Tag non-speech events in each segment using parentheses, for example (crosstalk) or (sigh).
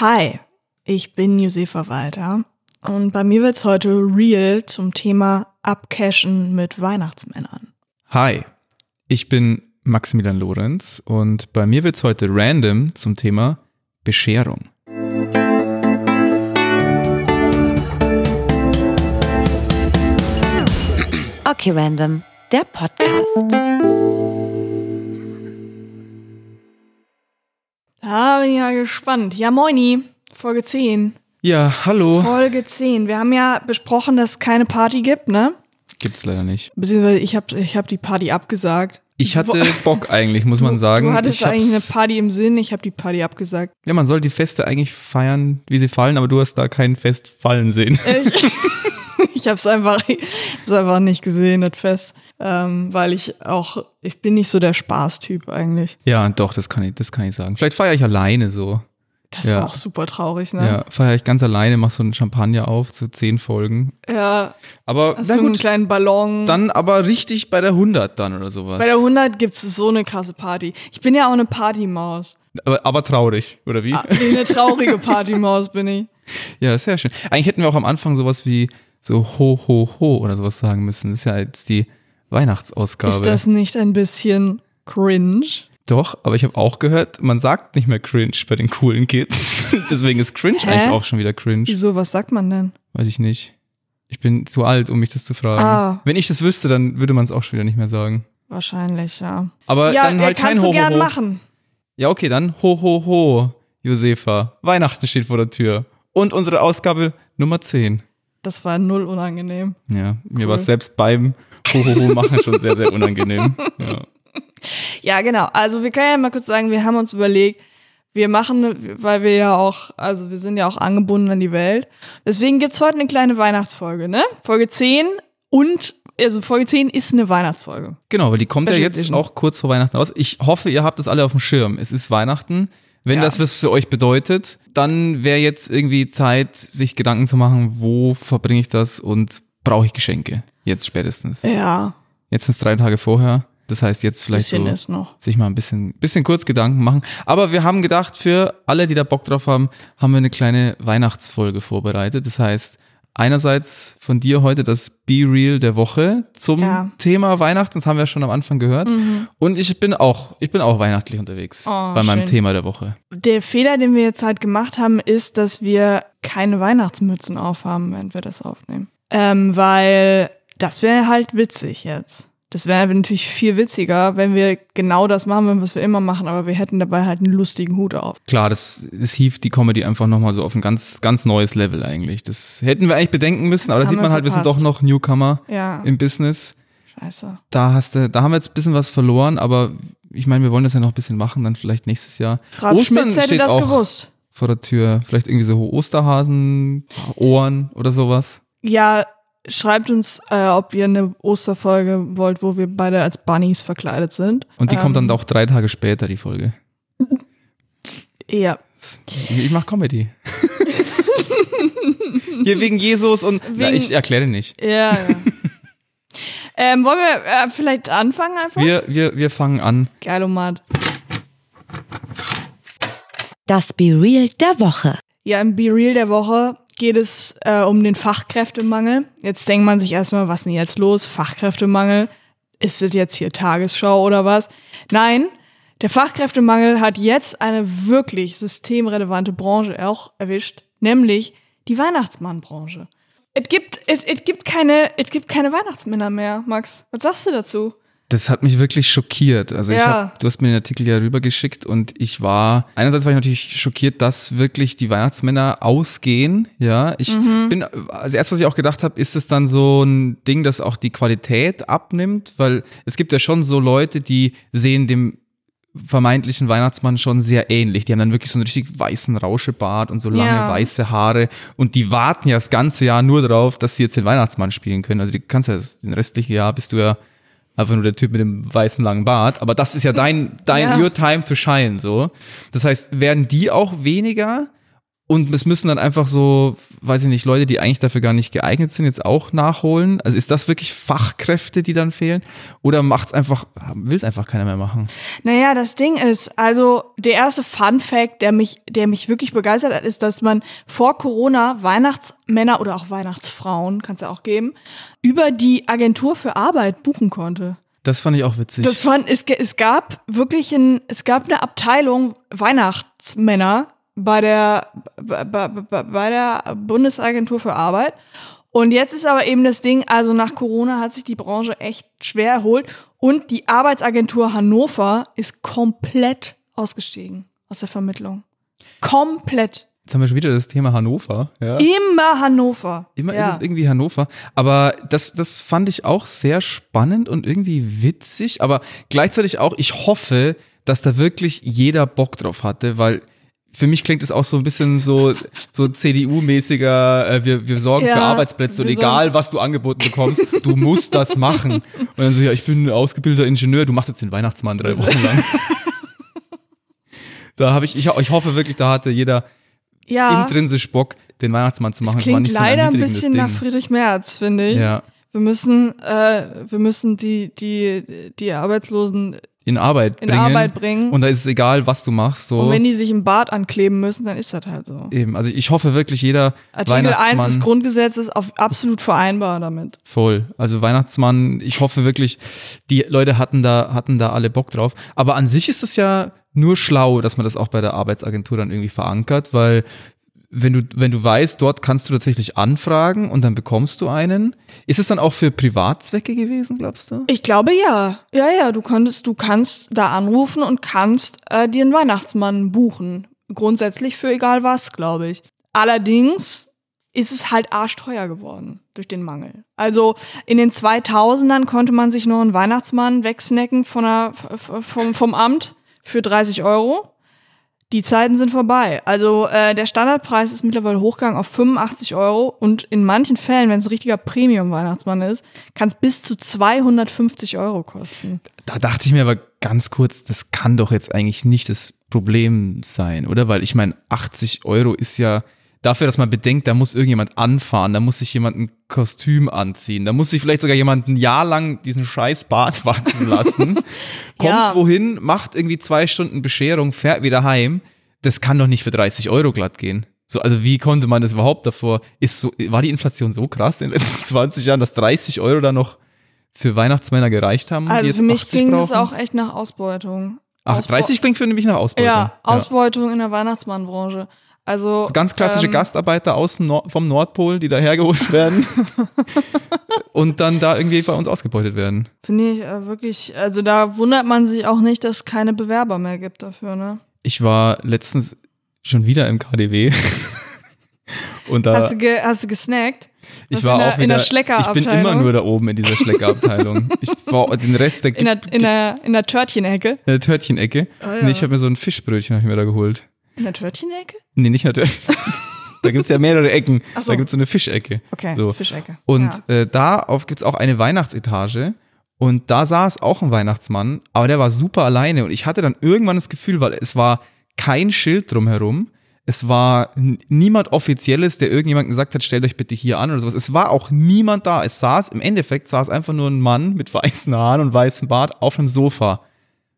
Hi, ich bin Josefa Walter und bei mir wird's heute real zum Thema Abcashen mit Weihnachtsmännern. Hi, ich bin Maximilian Lorenz und bei mir wird's heute random zum Thema Bescherung. Okay, Random, der Podcast. Da bin ich ja gespannt. Ja, moini, Folge 10. Ja, hallo. Folge 10. Wir haben ja besprochen, dass es keine Party gibt, ne? Gibt's leider nicht. Beziehungsweise ich habe ich hab die Party abgesagt. Ich hatte Bock eigentlich, muss man sagen. Du hattest ich eigentlich eine Party im Sinn, ich habe die Party abgesagt. Ja, man soll die Feste eigentlich feiern, wie sie fallen, aber du hast da kein Fest fallen sehen. Ich, (laughs) ich habe es einfach, ich hab's einfach nicht gesehen, das Fest. Ähm, weil ich auch, ich bin nicht so der Spaßtyp eigentlich. Ja, doch, das kann ich, das kann ich sagen. Vielleicht feiere ich alleine so. Das ist Ja. auch super traurig, ne? Ja, feiere ich ganz alleine, mach so einen Champagner auf, so zehn Folgen. Ja, Aber hast na einen gut, kleinen Ballon. dann aber richtig bei der 100 dann oder sowas. Bei der 100 gibt's so eine krasse Party. Ich bin ja auch eine Partymaus. aber, aber traurig, oder wie? Ah, nee, eine traurige Partymaus bin ich. (laughs) Ja, sehr schön. Eigentlich hätten wir auch am Anfang sowas wie so ho, ho, ho oder sowas sagen müssen. Das ist ja jetzt die Weihnachtsausgabe. Ist das nicht ein bisschen cringe? Doch, aber ich habe auch gehört, man sagt nicht mehr cringe bei den coolen Kids. (laughs) Deswegen ist cringe Hä? eigentlich auch schon wieder cringe. Wieso, was sagt man denn? Weiß ich nicht. Ich bin zu alt, um mich das zu fragen. Ah. Wenn ich das wüsste, dann würde man es auch schon wieder nicht mehr sagen. Wahrscheinlich, ja. Aber ja, dann halt äh, kein kannst ho, du gern ho, ho. machen. Ja, okay, dann ho, ho, ho, Josefa. Weihnachten steht vor der Tür. Und unsere Ausgabe Nummer 10. Das war null unangenehm. Ja, mir Cool. war es selbst beim ho, ho, ho machen schon sehr, sehr unangenehm. (laughs) Ja. Ja, genau. Also wir können ja mal kurz sagen, wir haben uns überlegt, wir machen, weil wir ja auch, also wir sind ja auch angebunden an die Welt. Deswegen gibt's heute eine kleine Weihnachtsfolge, ne? Folge 10 und, also Folge 10 ist eine Weihnachtsfolge. Genau, weil die kommt ja Special jetzt Edition. auch kurz vor Weihnachten raus. Ich hoffe, ihr habt das alle auf dem Schirm. Es ist Weihnachten. Wenn Ja. das was für euch bedeutet, dann wäre jetzt irgendwie Zeit, sich Gedanken zu machen, wo verbringe ich das und brauche ich Geschenke? Jetzt spätestens. Ja, Jetzt sind es drei Tage vorher. Das heißt, jetzt vielleicht so sich mal ein bisschen, bisschen kurz Gedanken machen. Aber wir haben gedacht, für alle, die da Bock drauf haben, haben wir eine kleine Weihnachtsfolge vorbereitet. Das heißt, einerseits von dir heute das Be Real der Woche zum Ja. Thema Weihnachten. Das haben wir ja schon am Anfang gehört. Und ich bin auch, ich bin auch weihnachtlich unterwegs Oh, bei meinem schön. Thema der Woche. Der Fehler, den wir jetzt halt gemacht haben, ist, dass wir keine Weihnachtsmützen aufhaben, während wir das aufnehmen. Ähm, weil das wäre halt witzig jetzt. Das wäre natürlich viel witziger, wenn wir genau das machen würden, was wir immer machen, aber wir hätten dabei halt einen lustigen Hut auf. Klar, das, das hieft die Comedy einfach nochmal so auf ein ganz, ganz neues Level eigentlich. Das hätten wir eigentlich bedenken müssen, aber da sieht man halt, wir sind doch noch Newcomer Ja, im Business. scheiße. da hast du, da haben wir jetzt ein bisschen was verloren, aber ich meine, wir wollen das ja noch ein bisschen machen, dann vielleicht nächstes Jahr. Ralf Schmitz hätte steht das gewusst. vor der Tür. Vielleicht irgendwie so Osterhasen, Ohren oder sowas. Ja, schreibt uns, äh, ob ihr eine Osterfolge wollt, wo wir beide als Bunnies verkleidet sind. Und die kommt dann Ähm, auch drei Tage später, die Folge. Ja. Ich mach Comedy. (laughs) Hier wegen Jesus und na, Wegen- ich erkläre nicht. Ja, ja. (laughs) ähm, wollen wir äh, vielleicht anfangen einfach? Wir, wir, wir fangen an. Geilomat. Das Be Real der Woche. Ja, im Be Real der Woche geht es äh, um den Fachkräftemangel. Jetzt denkt man sich erstmal, was ist denn jetzt los? Fachkräftemangel? Ist das jetzt hier Tagesschau oder was? Nein, der Fachkräftemangel hat jetzt eine wirklich systemrelevante Branche auch erwischt, nämlich die Weihnachtsmannbranche. Es gibt, es, es gibt keine, es gibt keine Weihnachtsmänner mehr, Max. Was sagst du dazu? Das hat mich wirklich schockiert. Also ich Ja. hab, du hast mir den Artikel ja rübergeschickt und ich war, einerseits war ich natürlich schockiert, dass wirklich die Weihnachtsmänner ausgehen. Ja, ich Mhm. bin, also erst was ich auch gedacht habe, ist es dann so ein Ding, das auch die Qualität abnimmt, weil es gibt ja schon so Leute, die sehen dem vermeintlichen Weihnachtsmann schon sehr ähnlich. Die haben dann wirklich so einen richtig weißen Rauschebart und so lange Ja. weiße Haare und die warten ja das ganze Jahr nur darauf, dass sie jetzt den Weihnachtsmann spielen können. Also die kannst ja das, den restlichen Jahr bist du ja einfach nur der Typ mit dem weißen langen Bart, aber das ist ja dein dein Ja. your time to shine so. Das heißt, werden die auch weniger Und es müssen dann einfach so, weiß ich nicht, Leute, die eigentlich dafür gar nicht geeignet sind, jetzt auch nachholen. Also ist das wirklich Fachkräfte, die dann fehlen? Oder macht's einfach, will es einfach keiner mehr machen? Naja, das Ding ist, also der erste Fun Fact, der mich, der mich wirklich begeistert hat, ist, dass man vor Corona Weihnachtsmänner oder auch Weihnachtsfrauen, kann es ja auch geben, über die Agentur für Arbeit buchen konnte. Das fand ich auch witzig. Das fand, es, es gab wirklich ein, es gab eine Abteilung Weihnachtsmänner bei der, bei, bei, bei der Bundesagentur für Arbeit. Und jetzt ist aber eben das Ding, also nach Corona hat sich die Branche echt schwer erholt und die Arbeitsagentur Hannover ist komplett ausgestiegen aus der Vermittlung. Komplett. Jetzt haben wir schon wieder das Thema Hannover. Ja. Immer Hannover. Immer ja. ist es irgendwie Hannover. Aber das, das fand ich auch sehr spannend und irgendwie witzig. Aber gleichzeitig auch, ich hoffe, dass da wirklich jeder Bock drauf hatte, weil für mich klingt es auch so ein bisschen so, so CDU-mäßiger, äh, wir, wir sorgen Ja, für Arbeitsplätze und egal, was du angeboten bekommst, du musst das machen. Und dann so, ja, ich bin ein ausgebildeter Ingenieur, du machst jetzt den Weihnachtsmann drei Wochen lang. da habe ich, ich, ich hoffe wirklich, da hatte jeder ja, intrinsisch Bock, den Weihnachtsmann zu machen. Es war klingt nicht so ein leider ein bisschen Ding. nach Friedrich Merz, finde ich. ja, Wir müssen, äh, wir müssen die, die, die Arbeitslosen in Arbeit in bringen. Arbeit bringen. Und da ist es egal, was du machst. So. Und wenn die sich im Bad ankleben müssen, dann ist das halt so. Eben, also ich hoffe wirklich, jeder Artikel 1 Weihnachtsmann des Grundgesetzes auf absolut vereinbar damit. voll. Also Weihnachtsmann, ich hoffe wirklich, die Leute hatten da, hatten da alle Bock drauf. Aber an sich ist es ja nur schlau, dass man das auch bei der Arbeitsagentur dann irgendwie verankert, weil wenn du, wenn du weißt, dort kannst du tatsächlich anfragen und dann bekommst du einen. Ist es dann auch für Privatzwecke gewesen, glaubst du? Ich glaube ja. Ja, ja, du konntest, du kannst da anrufen und kannst äh, dir einen Weihnachtsmann buchen. Grundsätzlich für egal was, glaube ich. Allerdings ist es halt arschteuer geworden durch den Mangel. Also in den 2000ern konnte man sich noch einen Weihnachtsmann wegsnacken von der, vom, vom Amt für 30 Euro. Die Zeiten sind vorbei. Also äh, der Standardpreis ist mittlerweile hochgegangen auf 85 Euro und in manchen Fällen, wenn es ein richtiger Premium-Weihnachtsmann ist, kann es bis zu 250 Euro kosten. Da dachte ich mir aber ganz kurz, das kann doch jetzt eigentlich nicht das Problem sein, oder? Weil ich meine, 80 Euro ist ja dafür, dass man bedenkt, da muss irgendjemand anfahren, da muss sich jemand ein Kostüm anziehen, da muss sich vielleicht sogar jemand ein Jahr lang diesen scheiß Bart (laughs) wachsen lassen, (laughs) kommt Ja. wohin, macht irgendwie zwei Stunden Bescherung, fährt wieder heim. Das kann doch nicht für 30 Euro glatt gehen. So, also wie konnte man das überhaupt davor? Ist so, war die Inflation so krass in den letzten (laughs) 20 Jahren, dass 30 Euro da noch für Weihnachtsmänner gereicht haben? Also für mich 80 klingt das brauchen? auch echt nach Ausbeutung. Ach, Ausbeu- 30 klingt für mich nach Ausbeutung. Ja, Ausbeutung in der Weihnachtsmannbranche. Also So ganz klassische ähm, Gastarbeiter aus dem Nord vom Nordpol, die da hergeholt (laughs) werden (laughs) und dann da irgendwie bei uns ausgebeutet werden. Finde ich äh, wirklich, also da wundert man sich auch nicht, dass es keine Bewerber mehr gibt dafür, ne? Ich war letztens schon wieder im KDW (laughs) und da Hast du, ge, hast du gesnackt? ich was war der- auch wieder, in der ich bin immer nur da oben in dieser Schleckerabteilung. ich war den Rest der, In der, in der, in der Törtchenecke? in der Törtchenecke. Ah, ja. Nee, ich habe mir so ein Fischbrötchen hab ich mir da geholt. In der Törtchenecke? Nee, nicht in der Törtchen. (laughs) da gibt's ja mehrere Ecken. Ach so. Da gibt's so eine Fischecke. Okay, So. Fischecke. Und ja. äh, da auf gibt's auch eine Weihnachtsetage. Und da saß auch ein Weihnachtsmann, aber der war super alleine. Und ich hatte dann irgendwann das Gefühl, weil es war kein Schild drumherum. Es war niemand Offizielles, der irgendjemand gesagt hat, stellt euch bitte hier an oder sowas. Es war auch niemand da. Es saß, im Endeffekt saß einfach nur ein Mann mit (laughs) weißen Haaren und weißem Bart auf einem Sofa.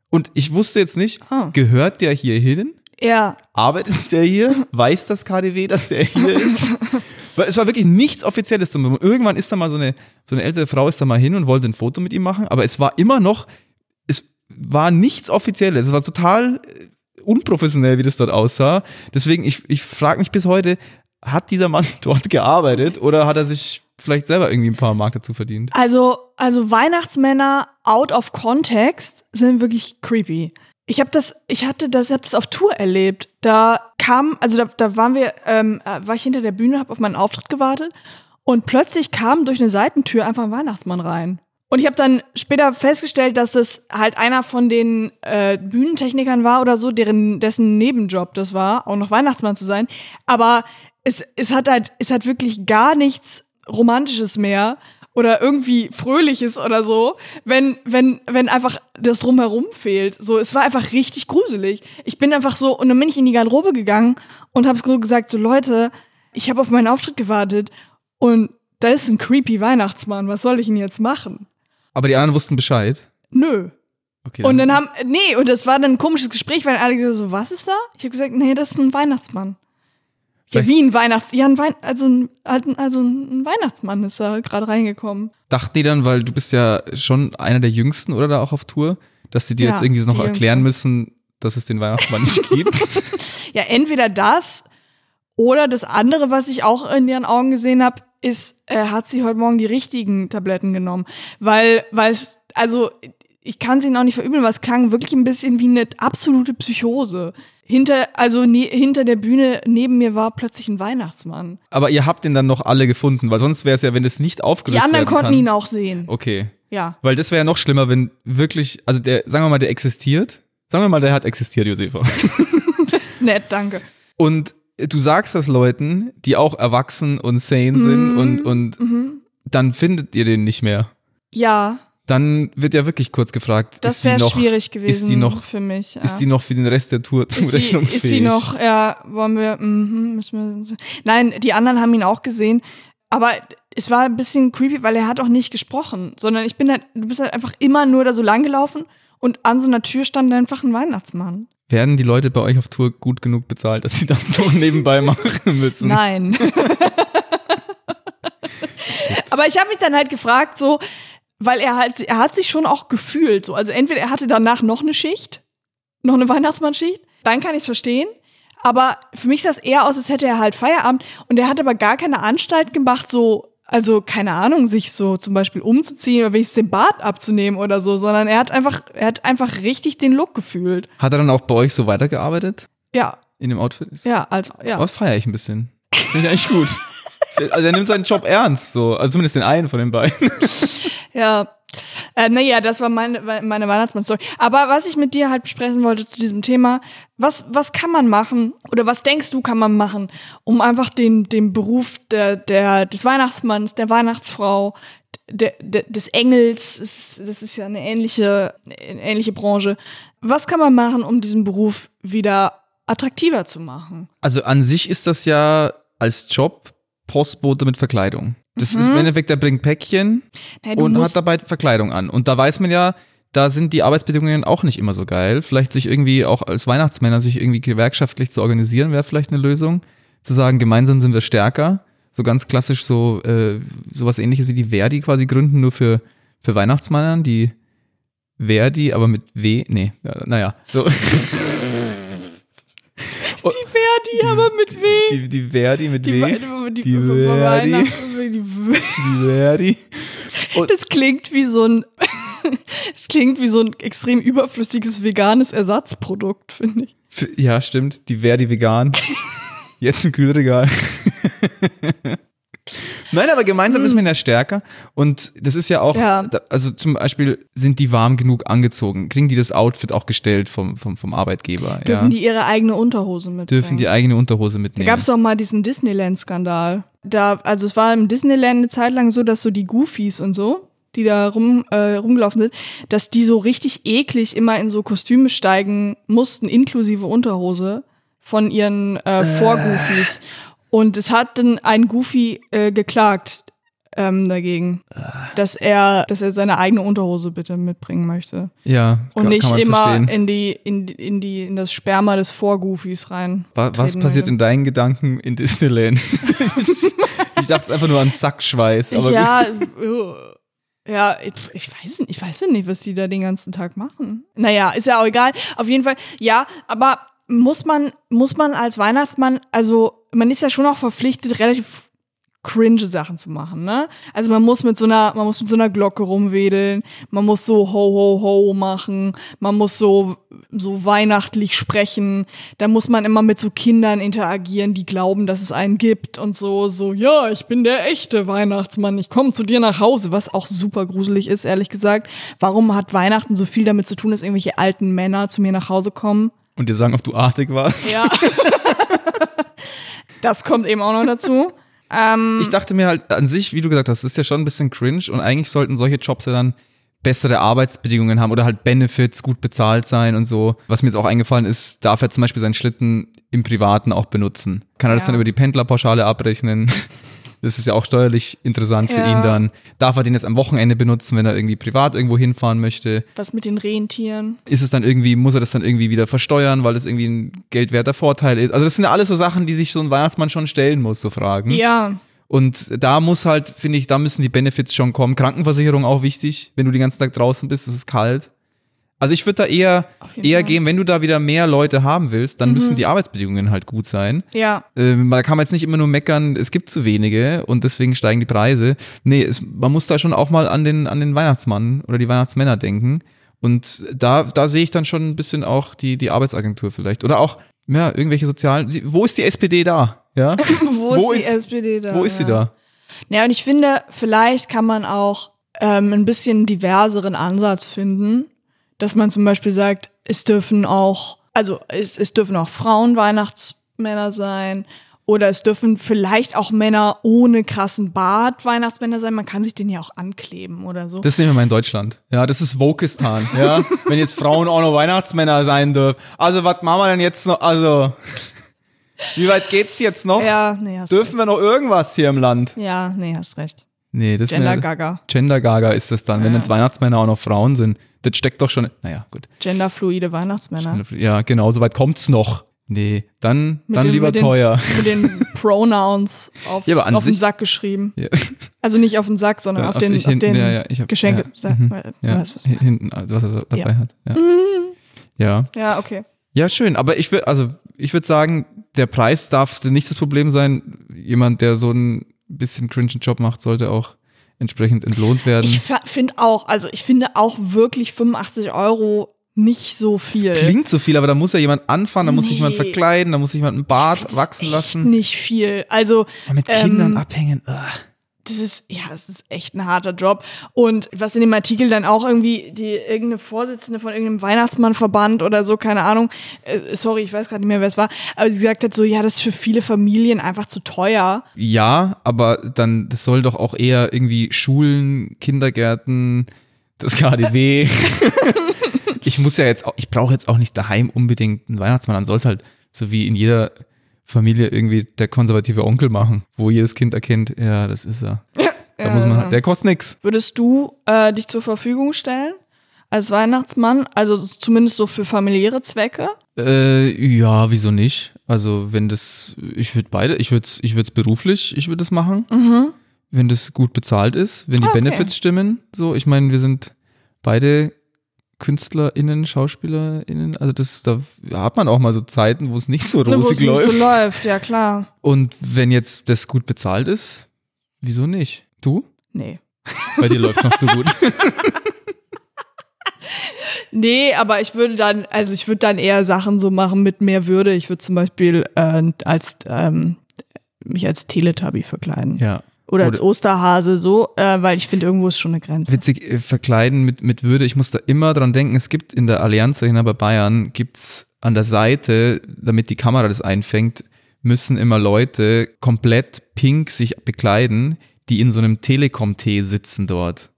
Und ich wusste jetzt nicht, Ah. gehört der hier hin? Ja, Arbeitet der hier? Weiß das KDW, dass der hier ist? (laughs) Weil es war wirklich nichts Offizielles. Irgendwann ist da mal so eine, so eine ältere Frau ist da mal hin und wollte ein Foto mit ihm machen, aber es war immer noch, es war nichts Offizielles. Es war total äh, unprofessionell, wie das dort aussah. Deswegen, ich, ich frage mich bis heute, hat dieser Mann (laughs) dort gearbeitet oder hat er sich vielleicht selber irgendwie ein paar Mark dazu verdient? Also, also Weihnachtsmänner out of context sind wirklich creepy. Ich habe das, ich hatte das, ich habe das auf Tour erlebt. Da kam, also da, da waren wir, ähm, äh, war ich hinter der Bühne, habe auf meinen Auftritt gewartet und plötzlich kam durch eine Seitentür einfach ein Weihnachtsmann rein. Und ich habe dann später festgestellt, dass das halt einer von den äh, Bühnentechnikern war oder so, deren dessen Nebenjob das war, auch noch Weihnachtsmann zu sein. Aber es, es hat halt, es hat wirklich gar nichts Romantisches mehr. Oder irgendwie fröhlich ist oder so, wenn, wenn, wenn einfach das drumherum fehlt. So, es war einfach richtig gruselig. Ich bin einfach so, und dann bin ich in die Garderobe gegangen und habe gesagt, so Leute, ich habe auf meinen Auftritt gewartet und da ist ein creepy Weihnachtsmann, was soll ich denn jetzt machen? Aber die anderen wussten Bescheid. Nö. Okay, Und dann haben, nee, und das war dann ein komisches Gespräch, weil alle gesagt so, was ist da? Ich habe gesagt, nee, das ist ein Weihnachtsmann. Vielleicht- wie ein Weihnachts, ja, ein Wein, also ein, also ein Weihnachtsmann ist da gerade reingekommen. dachten die dann, weil du bist ja schon einer der Jüngsten oder da auch auf Tour, dass sie dir Ja, jetzt irgendwie so noch erklären Jüngste. müssen, dass es den Weihnachtsmann nicht (laughs) gibt. Ja, entweder das oder das andere, was ich auch in ihren Augen gesehen habe, ist, äh, hat sie heute Morgen die richtigen Tabletten genommen. Weil, weil es, also ich kann es ihnen auch nicht verübeln, weil es klang wirklich ein bisschen wie eine absolute Psychose. Hinter, also ne, hinter der Bühne neben mir war plötzlich ein Weihnachtsmann. Aber ihr habt den dann noch alle gefunden, weil sonst wäre es ja, wenn es nicht Die aufgelöst anderen werden konnten kann. ihn auch sehen. Okay. Ja. Weil das wäre ja noch schlimmer, wenn wirklich, also der, sagen wir mal, der existiert. Sagen wir mal, der hat existiert, Josefa. (laughs) Das ist nett, danke. Und du sagst das Leuten, die auch erwachsen und sane sind Mhm. und, und Mhm. dann findet ihr den nicht mehr. Ja, Dann wird ja wirklich kurz gefragt, das ist wäre schwierig gewesen die noch- für mich. Ja. ist die noch für den Rest der Tour ist zurechnungsfähig? ist sie noch, ja, wollen wir, mhm, müssen wir, nein, die anderen haben ihn auch gesehen, aber es war ein bisschen creepy, weil er hat auch nicht gesprochen, sondern ich bin halt, du bist halt einfach immer nur da so lang gelaufen und an so einer Tür stand einfach ein Weihnachtsmann. Werden die Leute bei euch auf Tour gut genug bezahlt, dass sie das so (laughs) nebenbei machen müssen? Nein. (laughs) aber ich habe mich dann halt gefragt, so, weil er halt, er hat sich schon auch gefühlt, so, also entweder er hatte danach noch eine Schicht, noch eine Weihnachtsmannschicht, dann kann ich es verstehen. Aber für mich sah es eher aus, als hätte er halt Feierabend und er hat aber gar keine Anstalt gemacht, so, also keine Ahnung, sich so zum Beispiel umzuziehen oder wenigstens den Bart abzunehmen oder so, sondern er hat einfach, er hat einfach richtig den Look gefühlt. Hat er dann auch bei euch so weitergearbeitet Ja, in dem Outfit? ja, also, ja. Oh, feiere ich ein bisschen. Finde ich eigentlich gut. (laughs) Also er nimmt seinen Job ernst, so. Also zumindest den einen von den beiden. (laughs) Ja. Äh, naja, das war meine, meine Weihnachtsmann-Story. Aber was ich mit dir halt besprechen wollte zu diesem Thema, was, was kann man machen oder was denkst du, kann man machen, um einfach den, den Beruf der, der, des Weihnachtsmanns, der Weihnachtsfrau, der, der, des Engels, das ist ja eine ähnliche, eine ähnliche Branche. Was kann man machen, um diesen Beruf wieder attraktiver zu machen? Also an sich ist das ja als Job Postbote mit Verkleidung. Das ist im Endeffekt, der bringt Päckchen du und hat dabei Verkleidung an. Und da weiß man ja, da sind die Arbeitsbedingungen auch nicht immer so geil. Vielleicht sich irgendwie auch als Weihnachtsmänner sich irgendwie gewerkschaftlich zu organisieren, wäre vielleicht eine Lösung. Zu sagen, gemeinsam sind wir stärker. So ganz klassisch so äh, sowas ähnliches wie die Verdi quasi gründen, nur für, für Weihnachtsmännern, die Verdi, aber mit W, nee, ja, naja, so. (laughs) die Verdi, aber mit W. Die, die Verdi mit Die, W. Die, Die die Verdi. Die, (laughs) Verdi. Das klingt wie so ein, (laughs) es klingt wie so ein extrem überflüssiges veganes Ersatzprodukt, finde ich. Ja, stimmt. Die Verdi vegan. (laughs) Jetzt im Kühlregal. Nein, aber gemeinsam ist man ja stärker. Und das ist ja auch, Ja. da- also zum Beispiel, sind die warm genug angezogen? Kriegen die das Outfit auch gestellt vom, vom, vom Arbeitgeber? Dürfen ja? die ihre eigene Unterhose mitbringen? Dürfen die eigene Unterhose da mitnehmen? gab es auch mal diesen Disneyland-Skandal. Da, also es war im Disneyland eine Zeit lang so, dass so die Goofies und so, die da rum, äh, rumgelaufen sind, dass die so richtig eklig immer in so Kostüme steigen mussten, inklusive Unterhose, von ihren äh, Vorgoofies. Und es hat dann ein Goofy äh, geklagt ähm, dagegen, dass er, dass er seine eigene Unterhose bitte mitbringen möchte. ja, Und nicht immer verstehen. in die, in, in die, in das Sperma des Vorgoofies rein. Wa- Was passiert möchte. in deinen Gedanken in Disneyland? (laughs) ich dachte einfach nur an Sackschweiß. Ja, uh, ja, ich, ich weiß nicht, ich weiß ja nicht, was die da den ganzen Tag machen. Naja, ist ja auch egal. Auf jeden Fall, ja, aber muss man, muss man als Weihnachtsmann, also man ist ja schon auch verpflichtet, relativ cringe Sachen zu machen, ne? Also man muss mit so einer, man muss mit so einer Glocke rumwedeln, man muss so ho ho ho machen, man muss so so weihnachtlich sprechen, da muss man immer mit so Kindern interagieren, die glauben, dass es einen gibt und so so ja, ich bin der echte Weihnachtsmann, ich komme zu dir nach Hause, was auch super gruselig ist, ehrlich gesagt. Warum hat Weihnachten so viel damit zu tun, dass irgendwelche alten Männer zu mir nach Hause kommen? Und dir sagen, ob du artig warst. Ja. (laughs) das kommt eben auch noch dazu. Ähm, Ich dachte mir halt an sich, wie du gesagt hast, das ist ja schon ein bisschen cringe und eigentlich sollten solche Jobs ja dann bessere Arbeitsbedingungen haben oder halt Benefits, gut bezahlt sein und so. Was mir jetzt auch eingefallen ist, darf er zum Beispiel seinen Schlitten im Privaten auch benutzen. Kann er das Ja. dann über die Pendlerpauschale abrechnen? Das ist ja auch steuerlich interessant für Ja. ihn dann. Darf er den jetzt am Wochenende benutzen, wenn er irgendwie privat irgendwo hinfahren möchte? was mit den Rentieren? Ist es dann irgendwie, muss er das dann irgendwie wieder versteuern, weil es irgendwie ein geldwerter Vorteil ist? Also das sind ja alles so Sachen, die sich so ein Weihnachtsmann schon stellen muss, so Fragen. Ja, Und da muss halt, finde ich, da müssen die Benefits schon kommen. Krankenversicherung auch wichtig, wenn du den ganzen Tag draußen bist, es ist kalt. Also ich würde da eher, eher. Mhm. gehen, wenn du da wieder mehr Leute haben willst, dann müssen die Arbeitsbedingungen halt gut sein. ja. Ähm, da kann man jetzt nicht immer nur meckern, es gibt zu wenige und deswegen steigen die Preise. Nee, es, man muss da schon auch mal an den, an den Weihnachtsmann oder die Weihnachtsmänner denken. Und da, da sehe ich dann schon ein bisschen auch die, die Arbeitsagentur vielleicht. Oder auch, ja, irgendwelche sozialen. Wo ist die SPD da? Ja? Wo, (laughs) Wo ist die ist- SPD da? Wo ist sie ja. da? Ja, und ich finde, vielleicht kann man auch ähm, ein bisschen diverseren Ansatz finden, dass man zum Beispiel sagt, es dürfen auch, also es, es dürfen auch Frauen Weihnachtsmänner sein oder es dürfen vielleicht auch Männer ohne krassen Bart Weihnachtsmänner sein. Man kann sich den ja auch ankleben oder so. Das nehmen wir mal in Deutschland. Ja, das ist Wokistan. Ja, (laughs) wenn jetzt Frauen auch noch Weihnachtsmänner sein dürfen. Also, was machen wir denn jetzt noch? Also, wie weit geht's jetzt noch? ja, nee, hast Dürfen wir noch irgendwas hier im Land? recht. Ja, nee, hast recht. Nee, das Gender Gaga. Gender Gaga ist das dann, wenn Ja. jetzt Weihnachtsmänner auch noch Frauen sind. Das steckt doch schon. Naja, gut. Genderfluide Weihnachtsmänner. Ja, genau, soweit kommt's noch. Nee, dann, Mit dann den- lieber mit den- teuer. Mit den (laughs) Pronouns auf, Ja, auf den sich- Sack geschrieben. Ja. Also nicht auf den Sack, sondern Ja, auf, den, auf den hab, Geschenke. Ja, mhm, was hinten, also was er dabei Ja. Mhm. hat. Ja. ja. Ja, okay. Ja, schön. Aber ich würde, also ich würde sagen, der Preis darf nicht das Problem sein. Jemand, der so ein bisschen cringen Job macht, sollte auch entsprechend entlohnt werden. Ich finde auch, also ich finde auch wirklich 85 Euro nicht so viel. Das klingt zu viel, aber da muss ja jemand anfangen, da muss sich jemand Nee. verkleiden, da muss sich jemand einen Bart Das ist wachsen lassen. Nicht viel. Also Ja, mit ähm, Kindern abhängen. Ugh. Das ist, ja, das ist echt ein harter Job. Und was in dem Artikel dann auch irgendwie die irgendeine Vorsitzende von irgendeinem Weihnachtsmannverband oder so, keine Ahnung, äh, sorry, ich weiß gerade nicht mehr, wer es war, aber sie gesagt hat so, ja, das ist für viele Familien einfach zu teuer. Ja, aber dann, das soll doch auch eher irgendwie Schulen, Kindergärten, das KDW. (laughs) ich muss ja jetzt auch, ich brauche jetzt auch nicht daheim unbedingt einen Weihnachtsmann, dann soll es halt so wie in jeder Familie irgendwie der konservative Onkel machen, wo jedes Kind erkennt, ja, das ist er. Da muss man halt, der kostet nix. Würdest du äh, dich zur Verfügung stellen als Weihnachtsmann? Also zumindest so für familiäre Zwecke? Äh, ja, wieso nicht? Also, wenn das, ich würde beide, ich würde es ich würd's beruflich, ich würde es machen. Mhm. wenn das gut bezahlt ist, wenn die Ah, okay. Benefits stimmen. So, ich meine, wir sind beide KünstlerInnen, SchauspielerInnen. Also das, da hat man auch mal so Zeiten, wo es nicht so (laughs) Ne, rosig nicht läuft. so läuft, ja klar. Und wenn jetzt das gut bezahlt ist, wieso nicht? Du? Nee. Bei dir läuft noch zu gut. (laughs) Nee, aber ich würde dann, also ich würde dann eher Sachen so machen mit mehr Würde. Ich würde zum Beispiel äh, als ähm, mich als Teletubby verkleiden. Ja. Oder als Osterhase so, äh, weil ich finde, irgendwo ist schon eine Grenze. Witzig, äh, verkleiden mit, mit Würde. Ich muss da immer dran denken, es gibt in der Allianz Arena bei Bayern, gibt's an der Seite, damit die Kamera das einfängt, müssen immer Leute komplett pink sich bekleiden, die in so einem Telekom-Tee sitzen dort.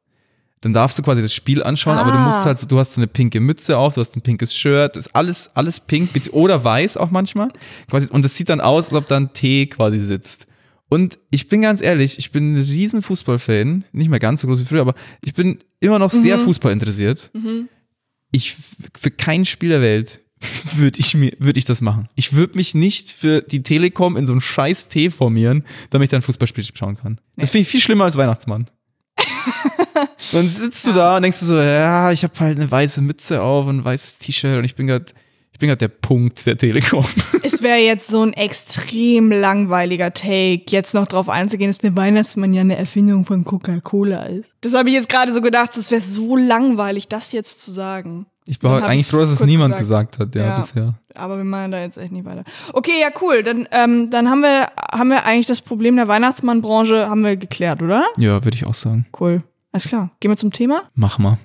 Dann darfst du quasi das Spiel anschauen, aber du Ah. musst halt, du hast so eine pinke Mütze auf, du hast ein pinkes Shirt, das ist alles, alles pink oder weiß auch manchmal. Quasi, und es sieht dann aus, als ob da ein Tee quasi sitzt. Und ich bin ganz ehrlich, ich bin ein riesen Fußballfan, nicht mehr ganz so groß wie früher, aber ich bin immer noch sehr Fußball interessiert. Ich, für kein Spiel der Welt (laughs) würde ich mir, würde ich das machen. Ich würde mich nicht für die Telekom in so einen scheiß Tee formieren, damit ich dann Fußballspiel schauen kann. Das finde ich viel schlimmer als Weihnachtsmann. (laughs) Dann sitzt du da und denkst du so, ja, ich habe halt eine weiße Mütze auf und ein weißes T-Shirt und ich bin gerade, ich bin gerade der Punkt der Telekom. (laughs) Es wäre jetzt so ein extrem langweiliger Take, jetzt noch drauf einzugehen, dass der Weihnachtsmann ja eine Erfindung von Coca-Cola ist. Das habe ich jetzt gerade so gedacht, es wäre so langweilig, das jetzt zu sagen. Ich war eigentlich froh, dass es niemand gesagt. gesagt, hat, ja, Ja. bisher. Aber wir machen da jetzt echt nicht weiter. Okay, ja, cool. Dann, ähm, dann haben wir, haben wir eigentlich das Problem der Weihnachtsmannbranche haben wir geklärt, oder? Ja, würde ich auch sagen. Cool. Alles klar. Gehen wir zum Thema? Mach mal.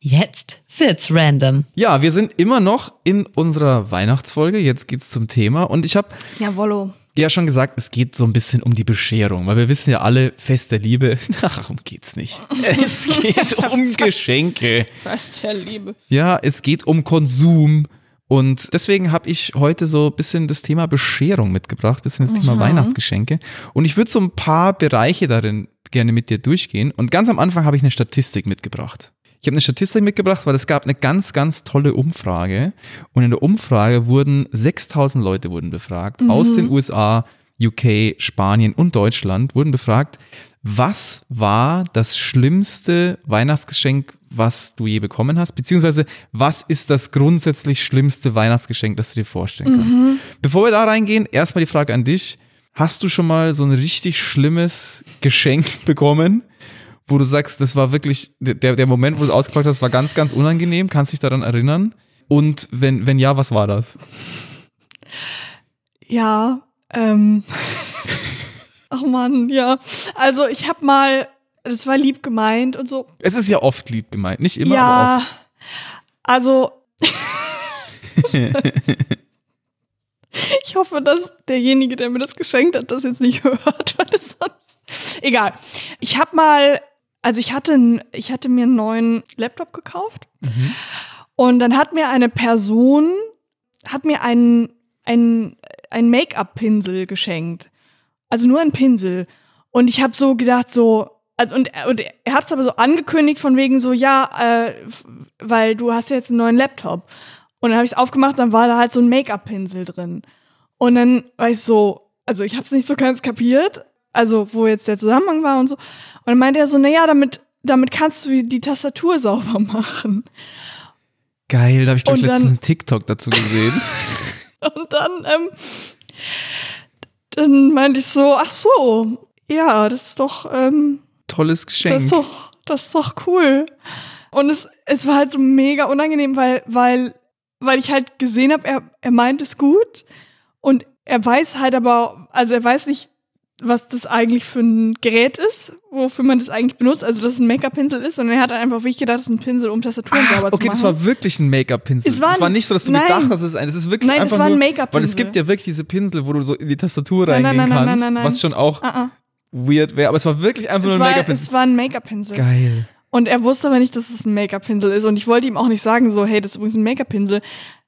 Jetzt wird's random. Ja, wir sind immer noch in unserer Weihnachtsfolge. Jetzt geht's zum Thema und ich habe Jawollo. ja schon gesagt, es geht so ein bisschen um die Bescherung, weil wir wissen ja alle, Fest der Liebe, (laughs) darum geht's nicht. Es geht (laughs) um Geschenke. Fest der Liebe. Ja, es geht um Konsum. Und deswegen habe ich heute so ein bisschen das Thema Bescherung mitgebracht, ein bisschen das Thema Weihnachtsgeschenke. Und ich würde so ein paar Bereiche darin gerne mit dir durchgehen. Und ganz am Anfang habe ich eine Statistik mitgebracht. Ich habe eine Statistik mitgebracht, weil es gab eine ganz, ganz tolle Umfrage. Und in der Umfrage wurden 6000 Leute wurden befragt aus den USA, UK, Spanien und Deutschland wurden befragt, was war das schlimmste Weihnachtsgeschenk, was du je bekommen hast? Beziehungsweise, was ist das grundsätzlich schlimmste Weihnachtsgeschenk, das du dir vorstellen kannst? Bevor wir da reingehen, erstmal die Frage an dich. Hast du schon mal so ein richtig schlimmes Geschenk (laughs) bekommen, wo du sagst, das war wirklich, der, der Moment, wo du es ausgepackt hast, war ganz, ganz unangenehm? Kannst du dich daran erinnern? Und wenn, wenn ja, was war das? Ja, ähm. (laughs) Ach man, ja. Also ich habe mal, das war lieb gemeint und so. Es ist ja oft lieb gemeint, nicht immer, ja, aber oft. also (laughs) (laughs) ich hoffe, dass derjenige, der mir das geschenkt hat, das jetzt nicht hört, weil das sonst. Egal. Ich habe mal, also ich hatte, ich hatte mir einen neuen Laptop gekauft und dann hat mir eine Person, hat mir einen, einen, einen Make-up-Pinsel geschenkt. Also nur ein Pinsel. Und ich habe so gedacht, so, also und, und er hat es aber so angekündigt von wegen so, ja, äh, weil du hast jetzt einen neuen Laptop. Und dann habe ich es aufgemacht, dann war da halt so ein Make-up-Pinsel drin. Und dann war ich so, also ich habe es nicht so ganz kapiert, also wo jetzt der Zusammenhang war und so. Und dann meinte er so, na ja, damit, damit kannst du die Tastatur sauber machen. Geil, da habe ich, glaube ich, letztens einen TikTok dazu gesehen. (laughs) Und dann, ähm, dann meinte ich so, ach so, ja, das ist doch, ähm, Tolles Geschenk. Das ist doch, das ist doch cool. Und es, es war halt so mega unangenehm, weil, weil, weil ich halt gesehen habe, er, er meint es gut und er weiß halt aber, also er weiß nicht, was das eigentlich für ein Gerät ist, wofür man das eigentlich benutzt, also dass es ein Make-up-Pinsel ist, sondern er hat einfach wirklich gedacht, das ist ein Pinsel, um Tastaturen Ah, sauber zu okay, machen. das war wirklich ein Make-up-Pinsel. Es war Das war nicht so, dass du Nein. gedacht hast, es ist ein. Das ist wirklich Nein, es einfach war ein Make-up-Pinsel. Weil es gibt ja wirklich diese Pinsel, wo du so in die Tastatur Nein, reingehen nein, nein, nein, kannst, nein, nein. was schon auch Ah, ah. weird wäre. Aber es war wirklich einfach Es nur ein Make-up-Pinsel. es war ein Make-up-Pinsel. Geil. Und er wusste aber nicht, dass es ein Make-up-Pinsel ist. Und ich wollte ihm auch nicht sagen, so, hey, das ist übrigens ein Make-up-Pinsel,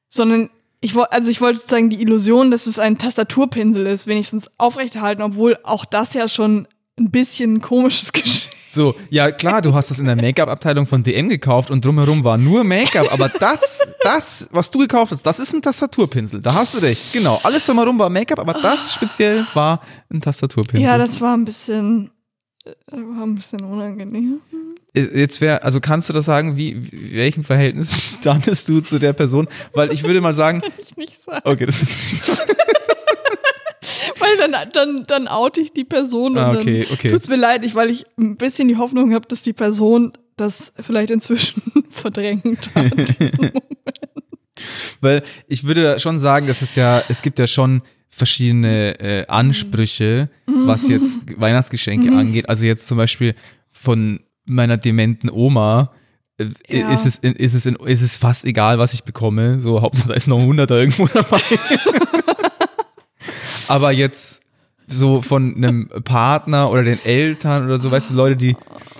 sondern ich wollte, also ich wollte sozusagen die Illusion, dass es ein Tastaturpinsel ist, wenigstens aufrechterhalten, obwohl auch das ja schon ein bisschen ein komisches (laughs) Geschenk. So, ja klar, du hast das in der Make-up-Abteilung von DM gekauft und drumherum war nur Make-up, aber das, das, was du gekauft hast, das ist ein Tastaturpinsel. Da hast du recht. Genau, alles drumherum war Make-up, aber das speziell war ein Tastaturpinsel. Ja, das war ein bisschen, äh, war ein bisschen unangenehm. Äh, Jetzt wäre, also kannst du das sagen, wie, welchem Verhältnis (laughs) standest du zu der Person? Weil ich würde mal sagen, Kann ich nicht sagen. okay, das ist, (laughs) Weil dann, dann, dann oute ich die Person Ah, und okay, dann okay. tut's mir leid, ich, weil ich ein bisschen die Hoffnung habe, dass die Person das vielleicht inzwischen (laughs) verdrängt hat. weil ich würde schon sagen, dass es ja, es gibt ja schon verschiedene äh, Ansprüche, was jetzt Weihnachtsgeschenke angeht. Also jetzt zum Beispiel von meiner dementen Oma. äh, Ja. Ist, es, ist, es, ist es fast egal, was ich bekomme. So, Hauptsache, da ist noch ein Hunderter irgendwo (laughs) dabei. (laughs) Aber jetzt so von einem Partner oder den Eltern oder so, weißt du, Leute, die,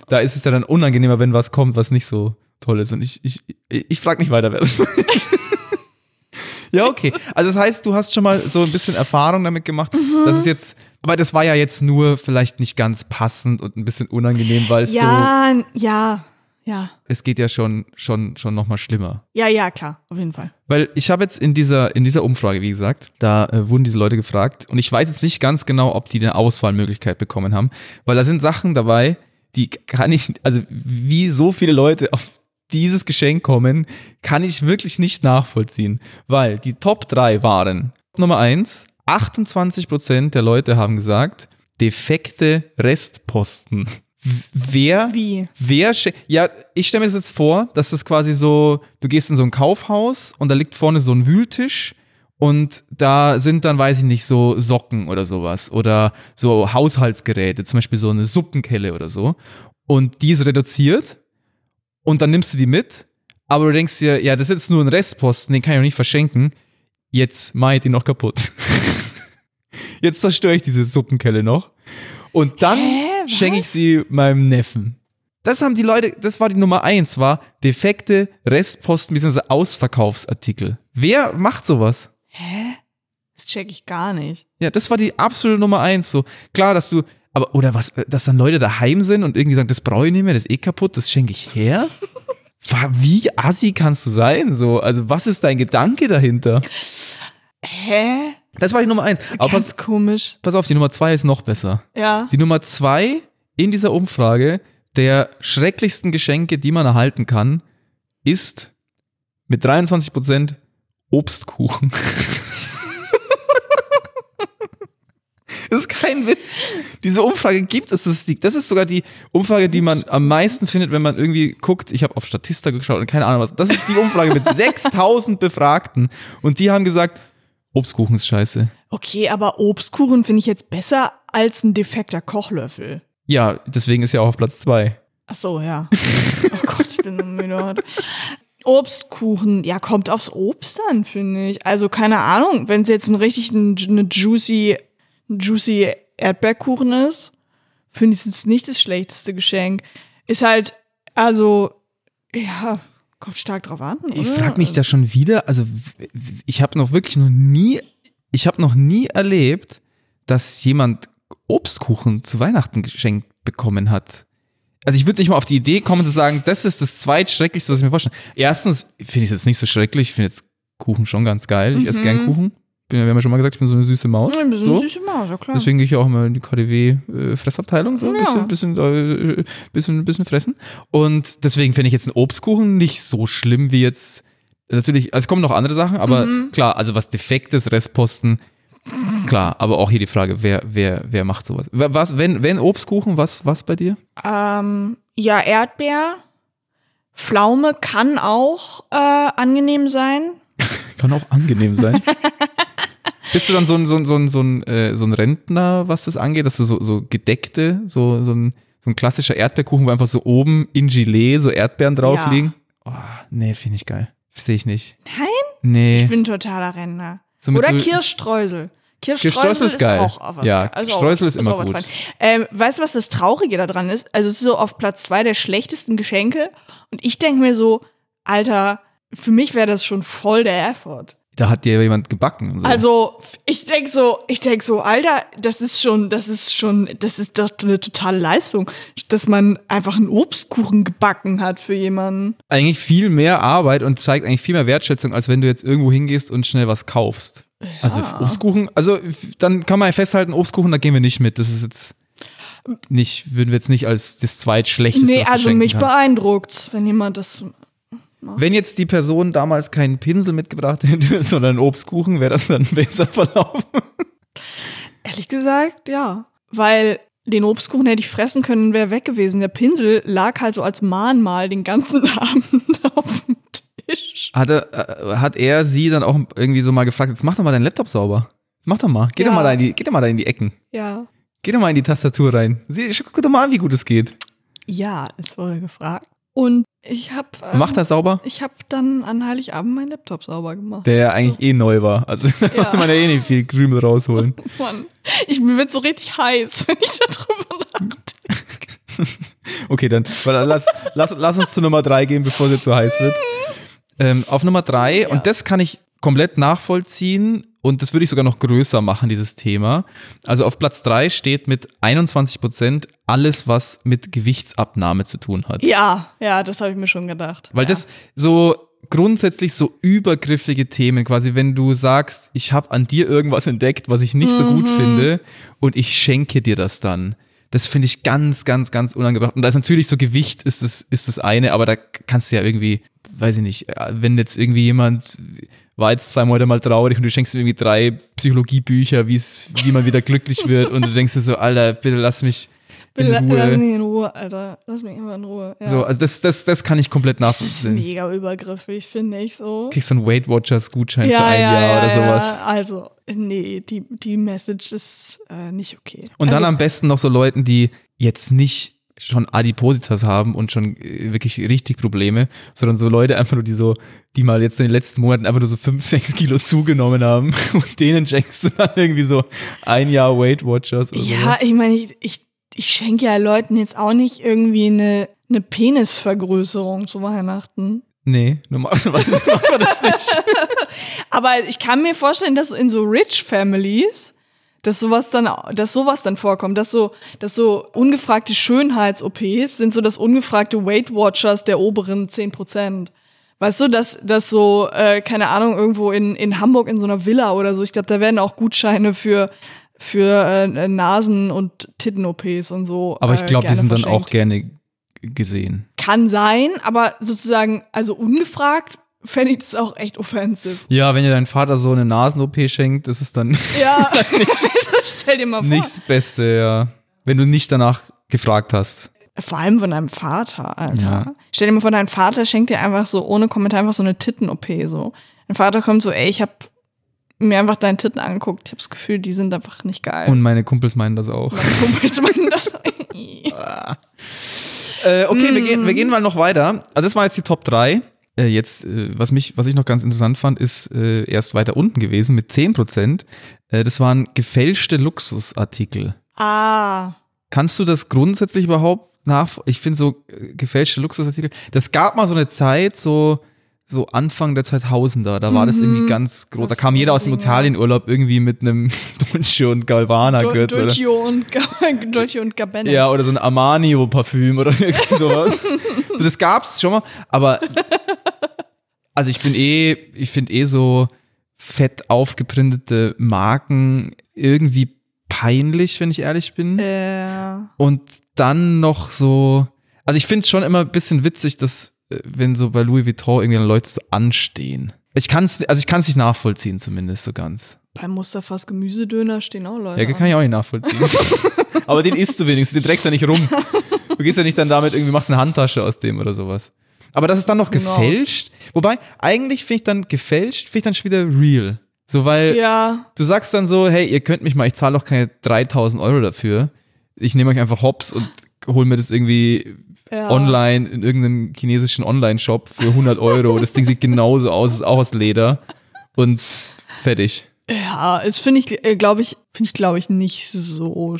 da ist es ja dann unangenehmer, wenn was kommt, was nicht so toll ist. Und ich, ich, ich, frage nicht weiter, wer es (laughs) Ja, okay. Also das heißt, du hast schon mal so ein bisschen Erfahrung damit gemacht. Das ist jetzt, aber das war ja jetzt nur vielleicht nicht ganz passend und ein bisschen unangenehm, weil es so, ja, ja, ja. es geht ja schon, schon, schon nochmal schlimmer. Ja, ja, klar, auf jeden Fall. Weil ich habe jetzt in dieser, in dieser Umfrage, wie gesagt, da äh, wurden diese Leute gefragt und ich weiß jetzt nicht ganz genau, ob die eine Auswahlmöglichkeit bekommen haben, weil da sind Sachen dabei, die kann ich, also wie so viele Leute auf dieses Geschenk kommen, kann ich wirklich nicht nachvollziehen, weil die Top 3 waren Nummer 1, 28% der Leute haben gesagt, defekte Restposten. Wer Wie? Wer ja, ich stelle mir das jetzt vor, dass das quasi so, du gehst in so ein Kaufhaus und da liegt vorne so ein Wühltisch und da sind dann, weiß ich nicht, so Socken oder sowas oder so Haushaltsgeräte, zum Beispiel so eine Suppenkelle oder so und die ist reduziert und dann nimmst du die mit, aber du denkst dir, ja, das ist jetzt nur ein Restposten, den kann ich auch nicht verschenken, jetzt mach ich die noch kaputt. (laughs) Jetzt zerstöre ich diese Suppenkelle noch. Und dann schenke ich sie meinem Neffen. Das haben die Leute, das war die Nummer eins, war defekte Restposten bzw. Ausverkaufsartikel. Wer macht sowas? Hä? Das check ich gar nicht. Ja, das war die absolute Nummer eins. So klar, dass du, aber oder was, dass dann Leute daheim sind und irgendwie sagen, das brauche ich nicht mehr, das ist eh kaputt, das schenke ich her. (laughs) Wie assi kannst du sein? So, also was ist dein Gedanke dahinter? Hä? Das war die Nummer eins. Aber pass, Ganz komisch. pass auf, die Nummer zwei ist noch besser. Ja. Die Nummer zwei in dieser Umfrage der schrecklichsten Geschenke, die man erhalten kann, ist mit 23 Prozent Obstkuchen. (laughs) Das ist kein Witz. Diese Umfrage gibt es. Das ist, das ist sogar die Umfrage, die man am meisten findet, wenn man irgendwie guckt. Ich habe auf Statista geschaut und keine Ahnung was. Das ist die Umfrage mit (laughs) 6000 Befragten. Und die haben gesagt, Obstkuchen ist scheiße. Okay, aber Obstkuchen finde ich jetzt besser als ein defekter Kochlöffel. Ja, deswegen ist ja auch auf Platz zwei. Ach so, ja. oh Gott, ich bin so müde heute. Obstkuchen, ja, kommt aufs Obst an, finde ich. Also, keine Ahnung, wenn es jetzt ein richtig ein, eine juicy, juicy Erdbeerkuchen ist, finde ich es nicht das schlechteste Geschenk. Ist halt, also, ja, kommt stark drauf an. Ich oder? frage mich da schon wieder, also ich habe noch wirklich noch nie, ich habe noch nie erlebt, dass jemand Obstkuchen zu Weihnachten geschenkt bekommen hat. Also ich würde nicht mal auf die Idee kommen zu sagen, das ist das zweitschrecklichste, was ich mir vorstelle. Erstens finde ich es jetzt nicht so schrecklich, ich finde jetzt Kuchen schon ganz geil, ich esse gern Kuchen. Bin, wir haben ja schon mal gesagt, ich bin so eine süße Maus. Ja, ein bisschen so. süße Maus, ja klar. Deswegen gehe ich auch immer in die KDW-Fressabteilung, so ein Ja. bisschen, bisschen, äh, bisschen, bisschen fressen. Und deswegen finde ich jetzt einen Obstkuchen nicht so schlimm wie jetzt. Natürlich, also es kommen noch andere Sachen, aber Mhm. klar, also was defektes Restposten, klar, aber auch hier die Frage, wer, wer, wer macht sowas? Was, wenn, wenn Obstkuchen, was, was bei dir? Ähm, ja, Erdbeer. Pflaume kann auch äh, angenehm sein. (laughs) Kann auch angenehm sein. (laughs) Bist du dann so ein, so ein, so ein, so ein, äh, so ein Rentner, was das angeht, dass du so, so gedeckte, so, so ein, so ein klassischer Erdbeerkuchen, wo einfach so oben in Gelee so Erdbeeren drauf Ja. liegen? Oh, nee, finde ich geil. Sehe ich nicht. Nein? Nee. Ich bin totaler Rentner. So Oder so- Kirschstreusel. Kirschstreusel, ist geil. auch was Ja, geil. Streusel ist immer auch was gut. Ähm, weißt du, was das Traurige daran ist? Also es ist so auf Platz zwei der schlechtesten Geschenke und ich denke mir so, Alter, für mich wäre das schon voll der Effort. Da hat dir jemand gebacken. So. Also ich denk so, ich denk so, Alter, das ist schon, das ist schon, das ist doch eine totale Leistung, dass man einfach einen Obstkuchen gebacken hat für jemanden. eigentlich viel mehr Arbeit und zeigt eigentlich viel mehr Wertschätzung, als wenn du jetzt irgendwo hingehst und schnell was kaufst. Also Obstkuchen, also f- dann kann man ja festhalten, Obstkuchen, da gehen wir nicht mit. Das ist jetzt nicht, würden wir jetzt nicht als das zweitschlechteste Nee, also mich kannst. beeindruckt, wenn jemand das. Wenn jetzt die Person damals keinen Pinsel mitgebracht hätte, (laughs) sondern einen Obstkuchen, wäre das dann besser verlaufen. Ehrlich gesagt, ja. Weil den Obstkuchen hätte ich fressen können, wäre weg gewesen. Der Pinsel lag halt so als Mahnmal den ganzen (laughs) Abend auf dem Tisch. Hat er, äh, hat er sie dann auch irgendwie so mal gefragt, jetzt mach doch mal deinen Laptop sauber. Mach doch mal. Geh, Ja. doch, mal da in die, geh doch mal da in die Ecken. Ja. Geh doch mal in die Tastatur rein. Sieh, guck doch mal an, wie gut es geht. Ja, es wurde gefragt. Und ich habe. Ähm, Macht er sauber? Ich habe dann an Heiligabend meinen Laptop sauber gemacht. Der ja eigentlich eh neu war. Also (laughs) da Ja. konnte man ja eh nicht viel Krümel rausholen. (laughs) Mann, ich, mir wird so richtig heiß, (laughs) wenn ich darüber nachdenke. Okay, dann lass, lass, lass uns zu Nummer drei gehen, bevor sie zu heiß wird. Ähm, auf Nummer drei, und das kann ich komplett nachvollziehen und das würde ich sogar noch größer machen, dieses Thema. Also auf Platz drei steht mit 21 Prozent alles, was mit Gewichtsabnahme zu tun hat. Ja, ja, das habe ich mir schon gedacht. Weil ja. das so grundsätzlich so übergriffige Themen, quasi wenn du sagst, ich habe an dir irgendwas entdeckt, was ich nicht so gut Mhm. finde und ich schenke dir das dann. Das finde ich ganz, ganz, ganz unangebracht. Und da ist natürlich so Gewicht ist das, ist das eine, aber da kannst du ja irgendwie, weiß ich nicht, äh, wenn jetzt irgendwie jemand war jetzt zwei Monate mal traurig und du schenkst ihm irgendwie drei Psychologiebücher, wie man wieder glücklich wird und du denkst dir so, Alter, bitte lass mich in Ruhe. Lass mich in Ruhe, Alter. Lass mich immer in Ruhe. Ja. So, also das, das, das kann ich komplett das ist nachvollziehen. mega übergriffig, finde ich so. kriegst so einen Weight Watchers Gutschein für ein Jahr oder sowas. Ja. Also, nee, die, die Message ist äh, nicht okay. Und dann also, am besten noch so Leuten, die jetzt nicht schon Adipositas haben und schon äh, wirklich richtig Probleme, sondern so Leute einfach nur, die so, die mal jetzt in den letzten Monaten einfach nur so 5, 6 (laughs) Kilo zugenommen haben (laughs) und denen schenkst du dann irgendwie so ein Jahr Weight Watchers oder Ja, sowas. ich meine, ich, ich, ich schenke ja Leuten jetzt auch nicht irgendwie eine, eine Penisvergrößerung zu Weihnachten. Nee, normalerweise (laughs) macht man das nicht. (laughs) Aber ich kann mir vorstellen, dass so in so Rich Families, dass sowas dann, dass sowas dann vorkommt, dass so, dass so ungefragte Schönheits-OPs sind so das ungefragte Weight Watchers der oberen 10 Prozent. Weißt du, dass, dass so, äh, keine Ahnung, irgendwo in, in Hamburg in so einer Villa oder so, ich glaube, da werden auch Gutscheine für, für äh, Nasen- und Titten-OPs und so. Aber ich äh, glaube, die sind dann verschenkt. auch gerne gesehen. Kann sein, aber sozusagen, also ungefragt, fände ich das auch echt offensive. Ja, wenn dir dein Vater so eine Nasen-OP schenkt, das ist dann (laughs) Ja, (laughs) (laughs) stell dir mal vor. nicht das Beste, ja. Wenn du nicht danach gefragt hast. Vor allem von deinem Vater, Alter. Ja. Stell dir mal vor, dein Vater schenkt dir einfach so ohne Kommentar einfach so eine Titten-OP so. Dein Vater kommt so, ey, ich hab mir einfach deine Titten angeguckt. Ich hab das Gefühl, die sind einfach nicht geil. Und meine Kumpels meinen das auch. Meine Kumpels meinen das. (laughs) Äh, okay, wir, gehen, wir Mm. gehen mal noch weiter. Also das war jetzt die Top 3. Äh, jetzt, äh, was, mich, was ich noch ganz interessant fand, ist äh, erst weiter unten gewesen mit 10%. Äh, das waren gefälschte Luxusartikel. ah. Kannst du das grundsätzlich überhaupt nach? Ich finde so äh, gefälschte Luxusartikel. Das gab mal so eine Zeit, so so Anfang der 2000er. Da war das irgendwie ganz groß. Da Mhm. Das kam jeder aus dem. Italienurlaub irgendwie mit einem (laughs) Dolce und Galvana Do- Gürtel. oder- Dolce und, (laughs) Dolce und Gabbana. Ja, oder so ein Armani-Parfüm oder (laughs) irgendwie sowas. so, das gab's schon mal, aber also ich bin eh, ich finde eh so fett aufgeprintete Marken irgendwie peinlich, wenn ich ehrlich bin. Äh, Und dann noch so, also ich finde es schon immer ein bisschen witzig, dass wenn so bei Louis Vuitton irgendwie dann Leute so anstehen. Ich kann es, also ich kann es nicht nachvollziehen zumindest so ganz. bei Mustafas Gemüsedöner stehen auch Leute. Ja, kann ich auch nicht nachvollziehen. (laughs) Aber den isst du wenigstens, den trägst du ja nicht rum. Du gehst ja nicht dann damit irgendwie, machst eine Handtasche aus dem oder sowas. Aber das ist dann noch knows? gefälscht. Wobei, eigentlich finde ich dann gefälscht, finde ich dann schon wieder real. So, weil Ja, du sagst dann so, hey, ihr könnt mich mal, ich zahle doch keine 3000 Euro dafür. Ich nehme euch einfach hops und hol mir das irgendwie ja. online in irgendeinem chinesischen Online-Shop für 100 Euro. Das Ding sieht genauso aus, ist auch aus Leder. Und fertig. Ja, es finde ich, glaube ich, finde ich, glaube ich, nicht so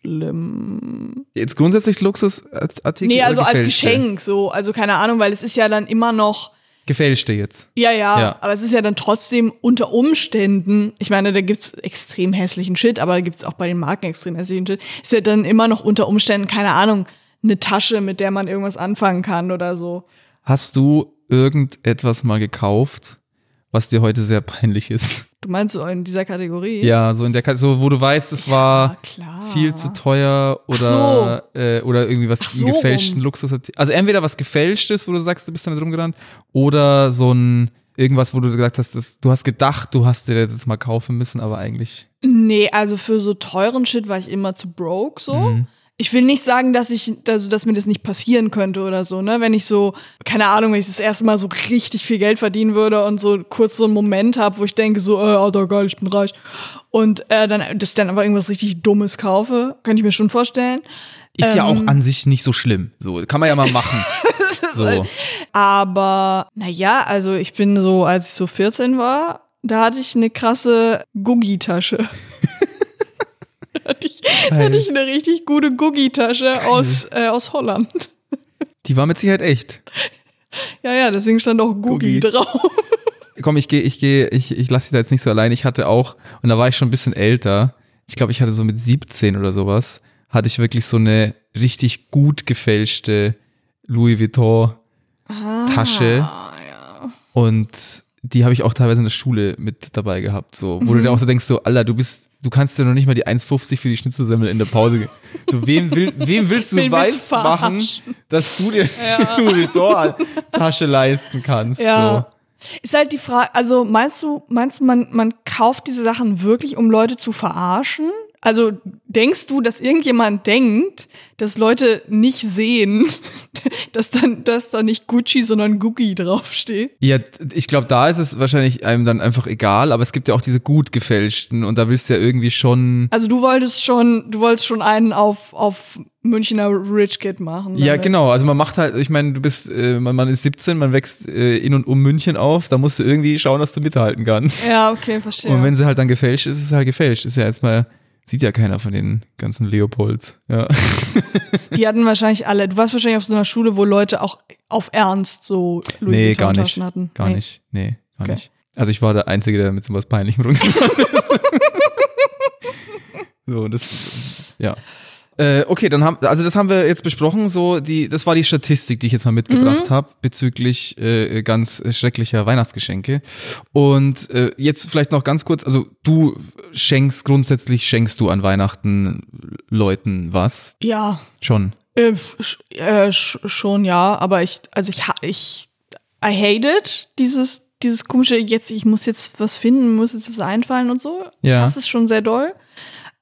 schlimm. Jetzt grundsätzlich Luxusartikel? Nee, also als? Geschenk, so, also keine Ahnung, weil es ist ja dann immer noch, Gefälschte jetzt. ja, ja, Ja. aber es ist ja dann trotzdem unter Umständen, ich meine, da gibt's extrem hässlichen Shit, aber da gibt's auch bei den Marken extrem hässlichen Shit, ist ja dann immer noch unter Umständen, keine Ahnung, eine Tasche, mit der man irgendwas anfangen kann oder so. Hast du irgendetwas mal gekauft, was dir heute sehr peinlich ist? Du meinst so in dieser Kategorie? Ja, so in der Kate- so wo du weißt, es Ah, war klar. viel zu teuer oder äh, oder irgendwie was so gefälschten rum. Luxusartikel. Also entweder was gefälschtes, wo du sagst, du bist damit rumgerannt, oder so ein irgendwas, wo du gesagt hast, das, du hast gedacht, du hast dir das mal kaufen müssen, aber eigentlich Nee, also für so teuren Shit war ich immer zu broke so. Mhm. Ich will nicht sagen, dass ich, also, dass mir das nicht passieren könnte oder so, ne? Wenn ich so, keine Ahnung, wenn ich das erste Mal so richtig viel Geld verdienen würde und so kurz so einen Moment habe, wo ich denke so, äh, Alter, geil, ich bin reich. Und äh, dann, dass ich dann aber irgendwas richtig Dummes kaufe, könnte ich mir schon vorstellen. ist ja auch Ähm. an sich nicht so schlimm. So kann man ja mal machen. (laughs) So. halt, aber, naja, also ich bin so, als ich so 14 war, da hatte ich eine krasse Guggi-Tasche. (laughs) hatte ich, hatte ich eine richtig gute Guggi-Tasche aus, äh, aus Holland. (laughs) Die war mit Sicherheit echt. Ja, ja, deswegen stand auch Guggi Guggi. drauf. (laughs) Komm, ich gehe, ich gehe, ich, ich lasse dich da jetzt nicht so allein. Ich hatte auch, und da war ich schon ein bisschen älter. Ich glaube, ich hatte so mit 17 oder sowas, hatte ich wirklich so eine richtig gut gefälschte Louis Vuitton Tasche. Ah, ja. Und die habe ich auch teilweise in der Schule mit dabei gehabt. So, wo Mhm. du dir auch so denkst, so, Alter, du bist, du kannst dir noch nicht mal die 1,50 für die Schnitzelsemmel in der Pause. So, wem, will, wem willst du (laughs) Wen weiß machen, dass du dir eine Louis Vuitton Tasche leisten kannst? Ja. Ist halt die Frage, also meinst du, meinst du, man, man kauft diese Sachen wirklich, um Leute zu verarschen? Also denkst du, dass irgendjemand denkt, dass Leute nicht sehen, (laughs) dass dann, dass da nicht Gucci, sondern Gucci draufsteht? Ja, ich glaube, da ist es wahrscheinlich einem dann einfach egal, aber es gibt ja auch diese gut gefälschten und da willst du ja irgendwie schon. Also du wolltest schon, du wolltest schon einen auf, auf Münchner Rich Kid machen. Ja, damit. genau. Also man macht halt, ich meine, du bist, äh, man, man ist 17, man wächst äh, in und um München auf, da musst du irgendwie schauen, dass du mithalten kannst. Ja, okay, verstehe. Und wenn sie halt dann gefälscht ist, ist es halt gefälscht. Ist ja jetzt mal, sieht ja keiner von den ganzen Leopolds. Ja. (laughs) Die hatten wahrscheinlich alle, du warst wahrscheinlich auf so einer Schule, wo Leute auch auf Ernst so Louis nee, gar nicht. Hatten. Gar Nee. nicht. Nee, gar Okay. nicht. Also ich war der Einzige, der mit (laughs) so was Peinlichem rumgegangen ist. so, das, ja. Äh, okay, dann haben, also das haben wir jetzt besprochen, so die, das war die Statistik, die ich jetzt mal mitgebracht Mhm. habe bezüglich äh, ganz schrecklicher Weihnachtsgeschenke. Und äh, jetzt vielleicht noch ganz kurz, also du schenkst grundsätzlich schenkst du an Weihnachten Leuten was? Ja, Schon. äh, äh, sch- schon ja, aber ich, also ich, ich, I hate it, dieses, dieses komische, jetzt, ich muss jetzt was finden, muss jetzt was einfallen und so. Ich Ja. hasse es schon sehr doll.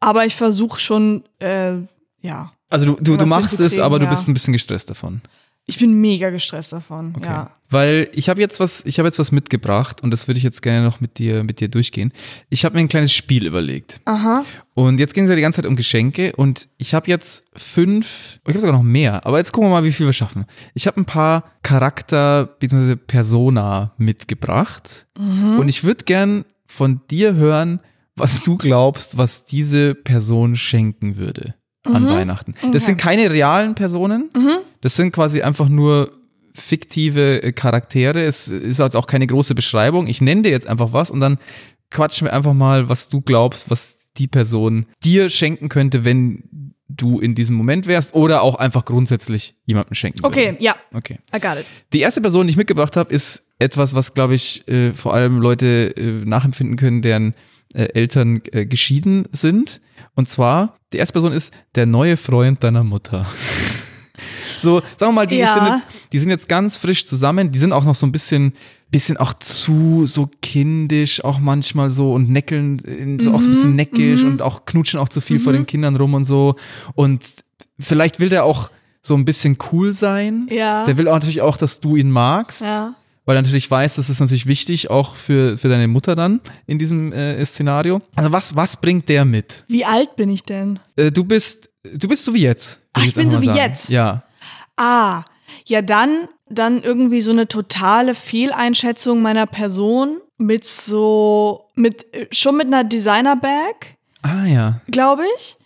Aber ich versuche schon, äh, ja. Also du, du, du machst es, aber du ja. bist ein bisschen gestresst davon. Ich bin mega gestresst davon, Okay. ja. Weil ich habe jetzt was, ich habe jetzt was mitgebracht und das würde ich jetzt gerne noch mit dir, mit dir durchgehen. Ich habe mir ein kleines Spiel überlegt. Aha. Und jetzt ging es ja die ganze Zeit um Geschenke und ich habe jetzt fünf, ich habe sogar noch mehr, aber jetzt gucken wir mal, wie viel wir schaffen. Ich habe ein paar Charakter bzw. Persona mitgebracht und ich würde gern von dir hören, was du glaubst, was diese Person schenken würde an Weihnachten. Das sind keine realen Personen, das sind quasi einfach nur fiktive äh, Charaktere. Es ist also auch keine große Beschreibung. Ich nenne dir jetzt einfach was und dann quatschen wir einfach mal, was du glaubst, was die Person dir schenken könnte, wenn du in diesem Moment wärst oder auch einfach grundsätzlich jemandem schenken Okay, würde. ja, Okay. I got it. Die erste Person, die ich mitgebracht habe, ist etwas, was, glaube ich, äh, vor allem Leute äh, nachempfinden können, deren äh, Eltern äh, geschieden sind. Und zwar, die erste Person ist der neue Freund deiner Mutter. (laughs) so, sagen wir mal, die, Ja. sind jetzt, die sind jetzt ganz frisch zusammen, die sind auch noch so ein bisschen, bisschen auch zu so kindisch, auch manchmal so und neckeln, so auch so ein bisschen neckisch und auch knutschen auch zu viel vor den Kindern rum und so. Und vielleicht will der auch so ein bisschen cool sein. Ja. Der will auch natürlich auch, dass du ihn magst. Ja. Weil er natürlich weiß, das ist natürlich wichtig, auch für, für deine Mutter dann in diesem äh, Szenario. Also was, was bringt der mit? Wie alt bin ich denn? Äh, du bist, du bist so wie jetzt. Ach, würd ich bin so wie sagen. jetzt. Ja. Ah, ja, dann, dann irgendwie so eine totale Fehleinschätzung meiner Person mit so, mit, schon mit einer Designer-Bag, Ah ja. glaube ich.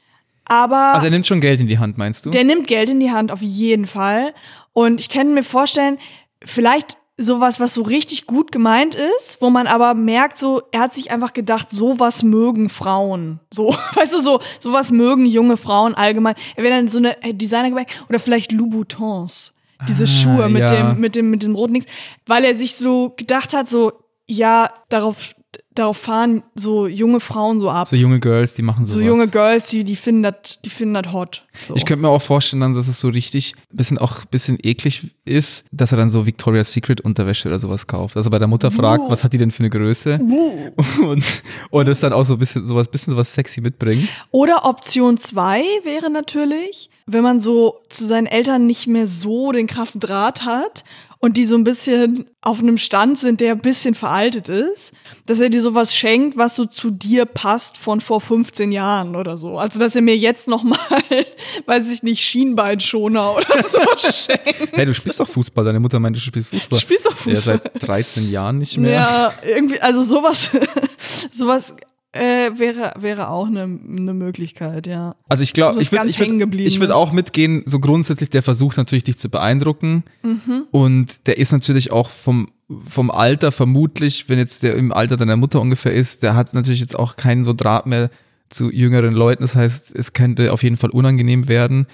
Aber Also er nimmt schon Geld in die Hand, meinst du? der nimmt Geld in die Hand, auf jeden Fall. Und ich kann mir vorstellen, vielleicht sowas, was so richtig gut gemeint ist, wo man aber merkt, so, er hat sich einfach gedacht, sowas mögen Frauen. So, (laughs) weißt du, so, sowas mögen junge Frauen allgemein. Er wäre dann so eine äh, Designer oder vielleicht Louboutins. Diese Ah, Schuhe mit ja. dem, mit dem, mit dem roten Dings. Weil er sich so gedacht hat, so, ja, darauf, darauf fahren so junge Frauen so ab. so junge Girls, die machen sowas. So junge Girls, die, die finden das, die finden das hot. So. Ich könnte mir auch vorstellen, dann, dass es so richtig bisschen auch bisschen eklig ist, dass er dann so Victoria's Secret Unterwäsche oder sowas kauft. Also bei der Mutter fragt, was hat die denn für eine Größe? (laughs) Und, und das dann auch so ein bisschen sowas, bisschen sowas sexy mitbringt. Oder Option zwei wäre natürlich, wenn man so zu seinen Eltern nicht mehr so den krassen Draht hat und die so ein bisschen auf einem Stand sind, der ein bisschen veraltet ist, dass er dir sowas schenkt, was so zu dir passt von vor 15 Jahren oder so. Also, dass er mir jetzt noch mal, (laughs) weiß ich nicht, Schienbeinschoner oder (laughs) so schenkt. Hey, du spielst doch Fußball. Deine Mutter meinte, du spielst Fußball. Du spielst doch Ja, Fußball. seit 13 Jahren nicht mehr. Ja, irgendwie, also sowas, (laughs) sowas äh, wäre, wäre auch eine ne Möglichkeit, ja. Also ich glaube, ist ich würde ich würd, ich würd auch mitgehen, so grundsätzlich der versucht natürlich dich zu beeindrucken Mhm. und der ist natürlich auch vom, vom Alter vermutlich, wenn jetzt der im Alter deiner Mutter ungefähr ist, der hat natürlich jetzt auch keinen so Draht mehr zu jüngeren Leuten, das heißt, es könnte auf jeden Fall unangenehm werden,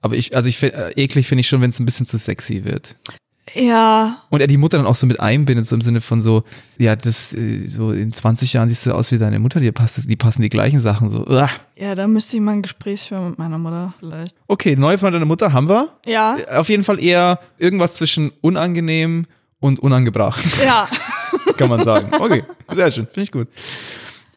aber ich, also ich find, äh, eklig finde ich schon, wenn es ein bisschen zu sexy wird. Ja, Und er die Mutter dann auch so mit einbindet, so im Sinne von so, ja, das, äh, so in 20 Jahren siehst du aus wie deine Mutter, dir passt die passen die gleichen Sachen so. Uah. ja, da müsste ich mal ein Gespräch führen mit meiner Mutter vielleicht. Okay, neue Freundin deiner Mutter haben wir. Ja, Auf jeden Fall eher irgendwas zwischen unangenehm und unangebracht, ja. (laughs) kann man sagen. Okay, sehr schön, finde ich gut.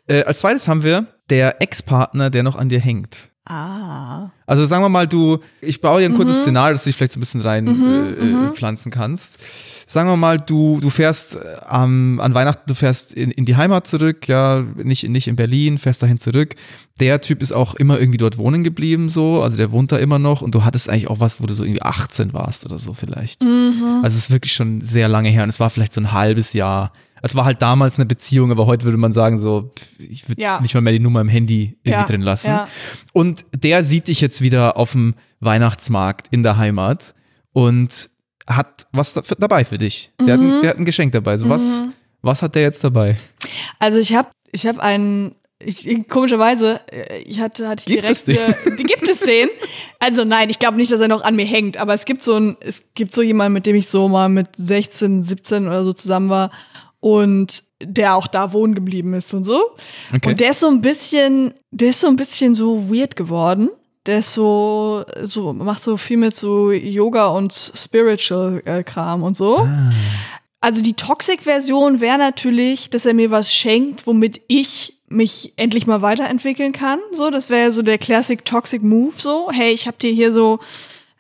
Äh, als zweites haben wir der Ex-Partner, der noch an dir hängt. Ah. Also sagen wir mal, du, ich baue dir ein kurzes Mhm. Szenario, dass du dich vielleicht so ein bisschen rein äh, äh, pflanzen kannst. Sagen wir mal, du, du fährst äh, am, an Weihnachten, du fährst in, in die Heimat zurück, ja, nicht, nicht in Berlin, fährst dahin zurück. Der Typ ist auch immer irgendwie dort wohnen geblieben, so, also der wohnt da immer noch und du hattest eigentlich auch was, wo du so irgendwie 18 warst oder so vielleicht. Mhm. Also es ist wirklich schon sehr lange her und es war vielleicht so ein halbes Jahr. Es war halt damals eine Beziehung, aber heute würde man sagen, so, ich würde Ja. nicht mal mehr die Nummer im Handy irgendwie Ja, drin lassen. ja. Und der sieht dich jetzt wieder auf dem Weihnachtsmarkt in der Heimat und hat was da, dabei für dich. Der, hat ein, der hat ein Geschenk dabei. So, was, Mhm. was hat der jetzt dabei? Also ich habe ich hab einen, ich, komischerweise, äh, ich hatte, hatte ich direkt, die (laughs) gibt es den. Also nein, ich glaube nicht, dass er noch an mir hängt, aber es gibt so ein, es gibt so jemanden, mit dem ich so mal mit 16, 17 oder so zusammen war und der auch da wohnen geblieben ist und so. Okay. Und der ist so ein bisschen, der ist so ein bisschen so weird geworden. Der ist so, so, macht so viel mit so Yoga und Spiritual äh, Kram und so. Ah. Also die Toxic-Version wäre natürlich, dass er mir was schenkt, womit ich mich endlich mal weiterentwickeln kann. So, das wäre so der Classic Toxic Move. So, hey, ich habe dir hier so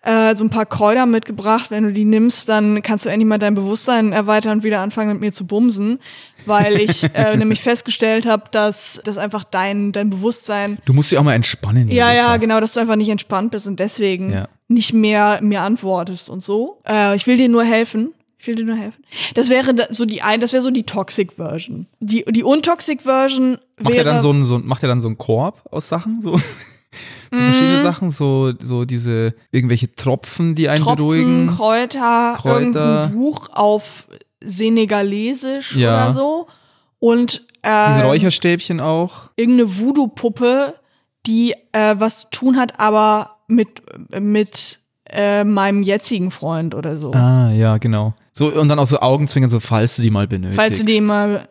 äh, so ein paar Kräuter mitgebracht. Wenn du die nimmst, dann kannst du endlich mal dein Bewusstsein erweitern und wieder anfangen mit mir zu bumsen, weil ich (laughs) äh, nämlich festgestellt habe, dass das einfach dein dein Bewusstsein Du musst dich auch mal entspannen. ja, ja, Eva. genau, dass du einfach nicht entspannt bist und deswegen Ja. nicht mehr mir antwortest und so. Äh, ich will dir nur helfen. Ich will dir nur helfen. Das wäre so die ein, das wäre so die Toxic Version. Die die untoxic Version Macht wäre er dann so einen, so, macht er dann so einen Korb aus Sachen? So, (laughs) so Mhm. verschiedene Sachen, so, so diese irgendwelche Tropfen, die einen Tropfen, beruhigen. Kräuter, Kräuter. irgendein Buch auf Senegalesisch Ja. oder so und Diese äh, Räucherstäbchen auch. irgendeine Voodoo-Puppe, die äh, was zu tun hat, aber mit mit äh, meinem jetzigen Freund oder so. Ah, ja, genau. So, und dann auch so Augenzwinkern, so, falls du die mal benötigst. Falls du die mal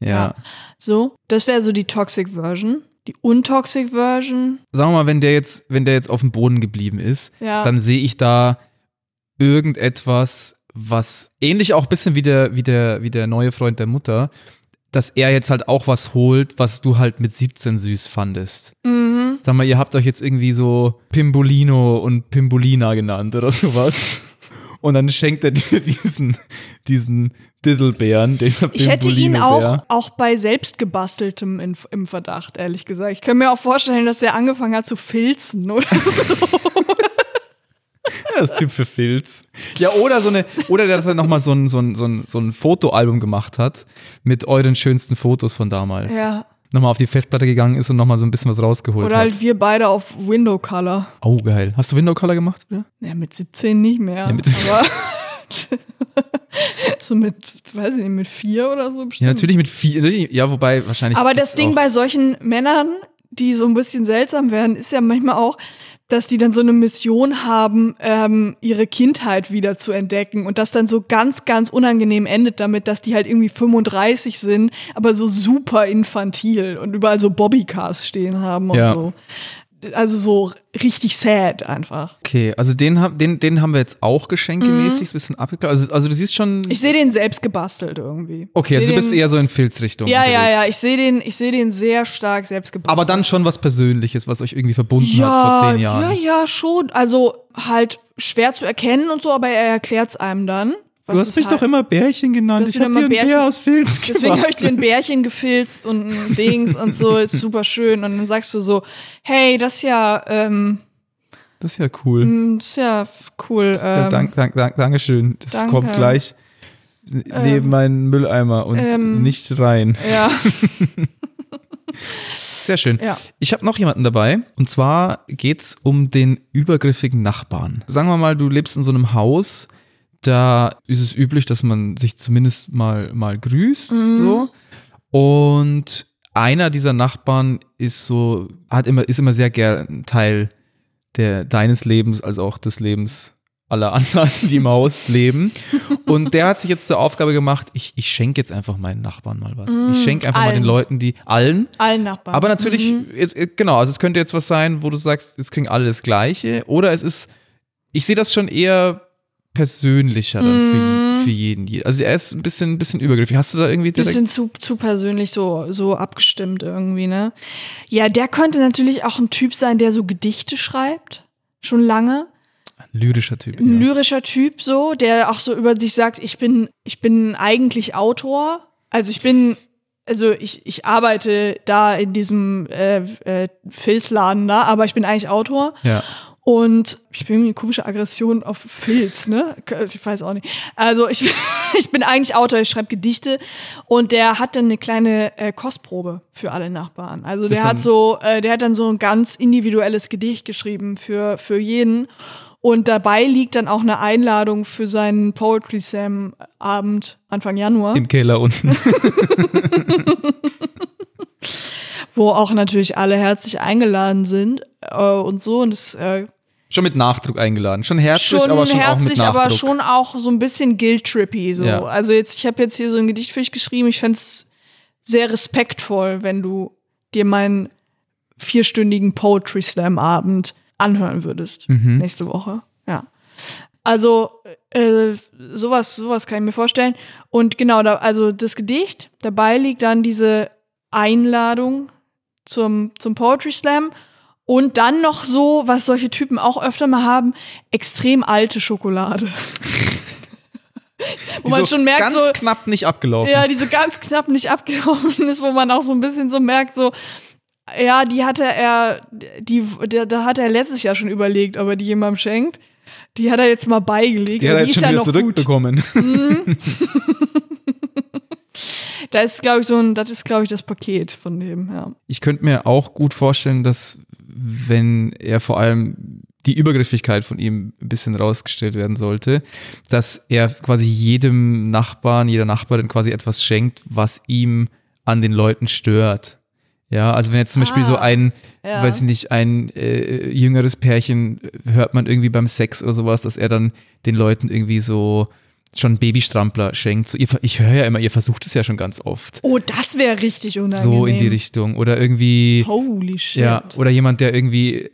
Ja. Ja. So, das wäre so die Toxic Version. Die untoxic Version. Sagen wir mal, wenn der jetzt, wenn der jetzt auf dem Boden geblieben ist, Ja. dann sehe ich da irgendetwas, was ähnlich auch ein bisschen wie der, wie der, wie der neue Freund der Mutter, dass er jetzt halt auch was holt, was du halt mit 17 süß fandest. Mhm. Sag mal, ihr habt euch jetzt irgendwie so Pimbolino und Pimbolina genannt oder sowas. Und dann schenkt er dir (laughs) diesen, diesen Diddlebären, dieser Ich hätte ihn auch, auch bei selbstgebasteltem in, im Verdacht, ehrlich gesagt. Ich kann mir auch vorstellen, dass er angefangen hat zu filzen oder (laughs) so. Ja, das ist Typ für Filz. Ja, oder so eine, oder der dann nochmal so ein, so, ein, so, ein, so ein Fotoalbum gemacht hat mit euren schönsten Fotos von damals. ja. Nochmal auf die Festplatte gegangen ist und nochmal so ein bisschen was rausgeholt Oder hat. halt wir beide auf Window Color. oh, geil. Hast du Window Color gemacht, oder? Ja, mit 17 nicht mehr. Ja, mit- aber (laughs) so mit, weiß ich nicht, mit vier oder so bestimmt. Ja, natürlich mit viel. Ja, wobei wahrscheinlich. Aber das Ding bei solchen Männern, die so ein bisschen seltsam werden, ist ja manchmal auch, dass die dann so eine Mission haben, ähm, ihre Kindheit wieder zu entdecken und das dann so ganz, ganz unangenehm endet damit, dass die halt irgendwie 35 sind, aber so super infantil und überall so Bobbycars stehen haben und Ja. so. Also so richtig sad einfach. Okay, also den, hab- den, den haben wir jetzt auch geschenkemäßig, ein bisschen abgeklärt. Also, also du siehst schon. Mhm. Ich sehe den selbst gebastelt irgendwie. okay, also seh du bist eher so in Filzrichtung. Ja, ja, unterwegs. ja, ich sehe den, ich sehe den sehr stark selbst gebastelt. Aber dann schon was Persönliches, was euch irgendwie verbunden hat vor zehn Jahren. Ja, ja, schon. Also halt schwer zu erkennen und so, aber er erklärt es einem dann. Du hast mich doch immer Bärchen genannt. Ich mich hab immer dir einen Bärchen- Bär aus Filz (laughs) Deswegen habe ich gebastelt. den Bärchen gefilzt und ein Dings und so, ist super schön. Und dann sagst du so, hey, das ist ja, ähm, Das ist ja cool. mm, das ist ja cool. Ja, Ähm, dank, dank, dank, Dankeschön. Das danke. kommt gleich neben meinen Mülleimer und ähm, nicht rein. Ja, (laughs) Sehr schön. ja. Ich habe noch jemanden dabei. Und zwar geht's um den übergriffigen Nachbarn. Sagen wir mal, du lebst in so einem Haus, da ist es üblich, dass man sich zumindest mal, mal grüßt. So. Und einer dieser Nachbarn ist so, hat immer, ist immer sehr gern Teil der, deines Lebens, als auch des Lebens aller anderen, die im Haus leben. Und der hat sich jetzt zur Aufgabe gemacht, ich, ich schenke jetzt einfach meinen Nachbarn mal was. Ich schenke einfach mal den allen. Leuten, die allen, Allen Nachbarn. aber natürlich, Mhm. jetzt, äh, genau, also es könnte jetzt was sein, wo du sagst, es kriegen alle das Gleiche. Oder es ist, ich sehe das schon eher persönlicher dann Mhm. für, für jeden. Also er ist ein bisschen, ein bisschen übergriffig. Hast du da irgendwie direkt Bisschen zu, zu persönlich so, so abgestimmt irgendwie, ne? Ja, der könnte natürlich auch ein Typ sein, der so Gedichte schreibt. Schon lange. ein lyrischer Typ? Ein ja. lyrischer Typ so, der auch so über sich sagt, ich bin, ich bin eigentlich Autor. Also ich bin, also ich, ich arbeite da in diesem äh, äh, Filzladen da, aber ich bin eigentlich Autor. ja. Und ich bin eine komische Aggression auf Filz, ne? Ich weiß auch nicht. Also ich, (laughs) ich bin eigentlich Autor, ich schreibe Gedichte und der hat dann eine kleine äh, Kostprobe für alle Nachbarn. Also der hat so, äh, der hat dann so ein ganz individuelles Gedicht geschrieben für, für jeden. Und dabei liegt dann auch eine Einladung für seinen Poetry Slam Abend Anfang Januar, Im Keller unten. (laughs) wo auch natürlich alle herzlich eingeladen sind äh, und so. Und das äh, schon mit Nachdruck eingeladen. Schon herzlich, schon aber schon auch mit herzlich, Nachdruck. aber schon auch so ein bisschen guilt-trippy. So. Ja. Also jetzt, ich habe jetzt hier so ein Gedicht für dich geschrieben. Ich fänd's sehr respektvoll, wenn du dir meinen vierstündigen Poetry Slam Abend anhören würdest Mhm. nächste Woche. Ja. Also äh, sowas, sowas kann ich mir vorstellen. Und genau, da, also das Gedicht, dabei liegt dann diese Einladung zum, zum Poetry Slam. Und dann noch so, was solche Typen auch öfter mal haben, extrem alte Schokolade. (laughs) wo Die man so schon merkt, ganz so, knapp nicht abgelaufen. ja, die so ganz knapp nicht abgelaufen (laughs) ist, wo man auch so ein bisschen so merkt, so, ja, die hatte er, die, da hat er letztes Jahr schon überlegt, ob er die jemandem schenkt. Die hat er jetzt mal beigelegt, die hat er die jetzt ist schon ja wieder noch gut. zurückbekommen. (laughs) Da ist, glaube ich, so ein, das ist, glaube ich, das Paket von dem, ja. Ich könnte mir auch gut vorstellen, dass wenn er vor allem die Übergriffigkeit von ihm ein bisschen rausgestellt werden sollte, dass er quasi jedem Nachbarn, jeder Nachbarin quasi etwas schenkt, was ihm an den Leuten stört. Ja, also wenn jetzt zum Beispiel so Ah, ein, ja. weiß ich nicht, ein äh, jüngeres Pärchen hört man irgendwie beim Sex oder sowas, dass er dann den Leuten irgendwie so schon Babystrampler schenkt. So, ihr, ich höre ja immer, ihr versucht es ja schon ganz oft. Oh, das wäre richtig unangenehm. So in die Richtung. Oder irgendwie. Holy shit. Ja, oder jemand, der irgendwie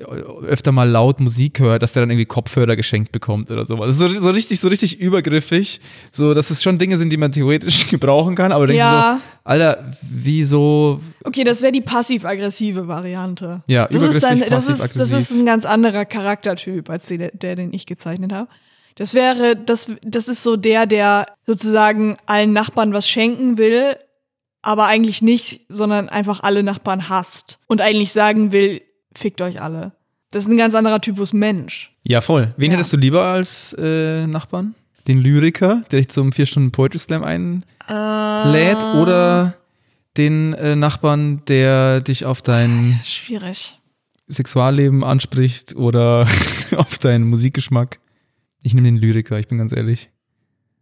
öfter mal laut Musik hört, dass der dann irgendwie Kopfhörer geschenkt bekommt oder sowas. So, so richtig, so richtig übergriffig. So, dass es schon Dinge sind, die man theoretisch (laughs) gebrauchen kann, aber denkst du Ja. so, Alter, wieso? Okay, das wäre die passiv-aggressive Variante. Ja, das ist, dann, das, ist, das ist ein ganz anderer Charaktertyp als der den ich gezeichnet habe. Das wäre, das, das ist so der, der sozusagen allen Nachbarn was schenken will, aber eigentlich nicht, sondern einfach alle Nachbarn hasst und eigentlich sagen will, fickt euch alle. Das ist ein ganz anderer Typus Mensch. Ja, voll. Wen Ja. hättest du lieber als äh, Nachbarn? Den Lyriker, der dich zum vier Stunden Poetry Slam einlädt? Äh, Oder den äh, Nachbarn, der dich auf dein Schwierig. Sexualleben anspricht oder (laughs) auf deinen Musikgeschmack. Ich nehme den Lyriker, ich bin ganz ehrlich.